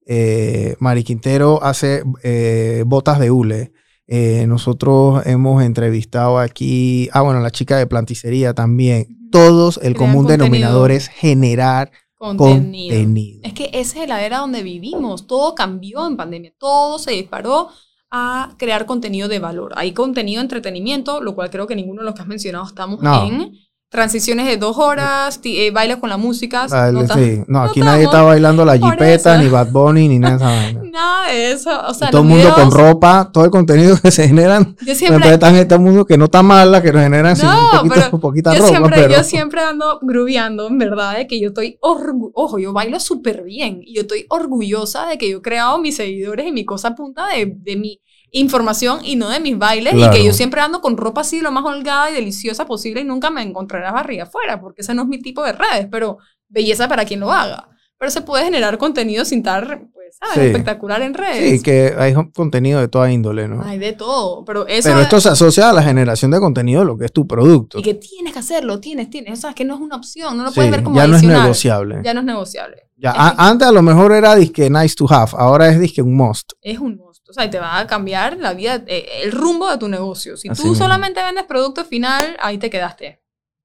eh, Mari Quintero hace eh, botas de hule. Eh, nosotros hemos entrevistado aquí, ah, bueno, la chica de planticería también. Todos, el común contenido. denominador es generar Contenido. contenido. Es que esa es la era donde vivimos. Todo cambió en pandemia. Todo se disparó a crear contenido de valor. Hay contenido de entretenimiento, lo cual creo que ninguno de los que has mencionado estamos No. en. Transiciones de dos horas, eh, bailes con la música. Ah, no sí. tan- No, aquí no nadie está bailando la jipeta, eso. ni Bad Bunny, ni nada de esa vaina. Nada de eso. O sea, todo el mundo con ropa, todo el contenido que se generan. Yo Siempre siempre, están este mundo que no está mala, que nos generan sin No, un poquito, pero poquita yo ropa. siempre, pero, yo siempre ando grubeando, en verdad, de que yo estoy. Ojo, yo bailo súper bien. Y yo estoy orgullosa de que yo he creado mis seguidores y mi cosa punta de, de mi información y no de mis bailes. Y que yo siempre ando con ropa así lo más holgada y deliciosa posible y nunca me encontrarás barriga afuera, porque ese no es mi tipo de redes. Pero belleza para quien lo haga. Pero se puede generar contenido sin estar, pues, ¿sabes? Sí. Espectacular en redes. Sí, que hay contenido de toda índole, ¿no? Hay de todo. Pero eso. pero esto se asocia a la generación de contenido de lo que es tu producto. y que tienes que hacerlo, tienes, tienes. O sea, que no es una opción, no lo Sí, puedes ver como ya no es adicional. negociable. Ya no es negociable. Ya, a- antes a lo mejor era disque nice to have, ahora es disque un must. Es un monstruo. O sea, y te va a cambiar la vida, eh, el rumbo de tu negocio. Si Así tú mismo. solamente vendes producto final, ahí te quedaste.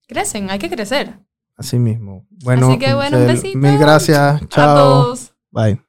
Crecen, hay que crecer. Así mismo. Bueno, Así que bueno, un besito. mil gracias. A Chao. todos. Bye.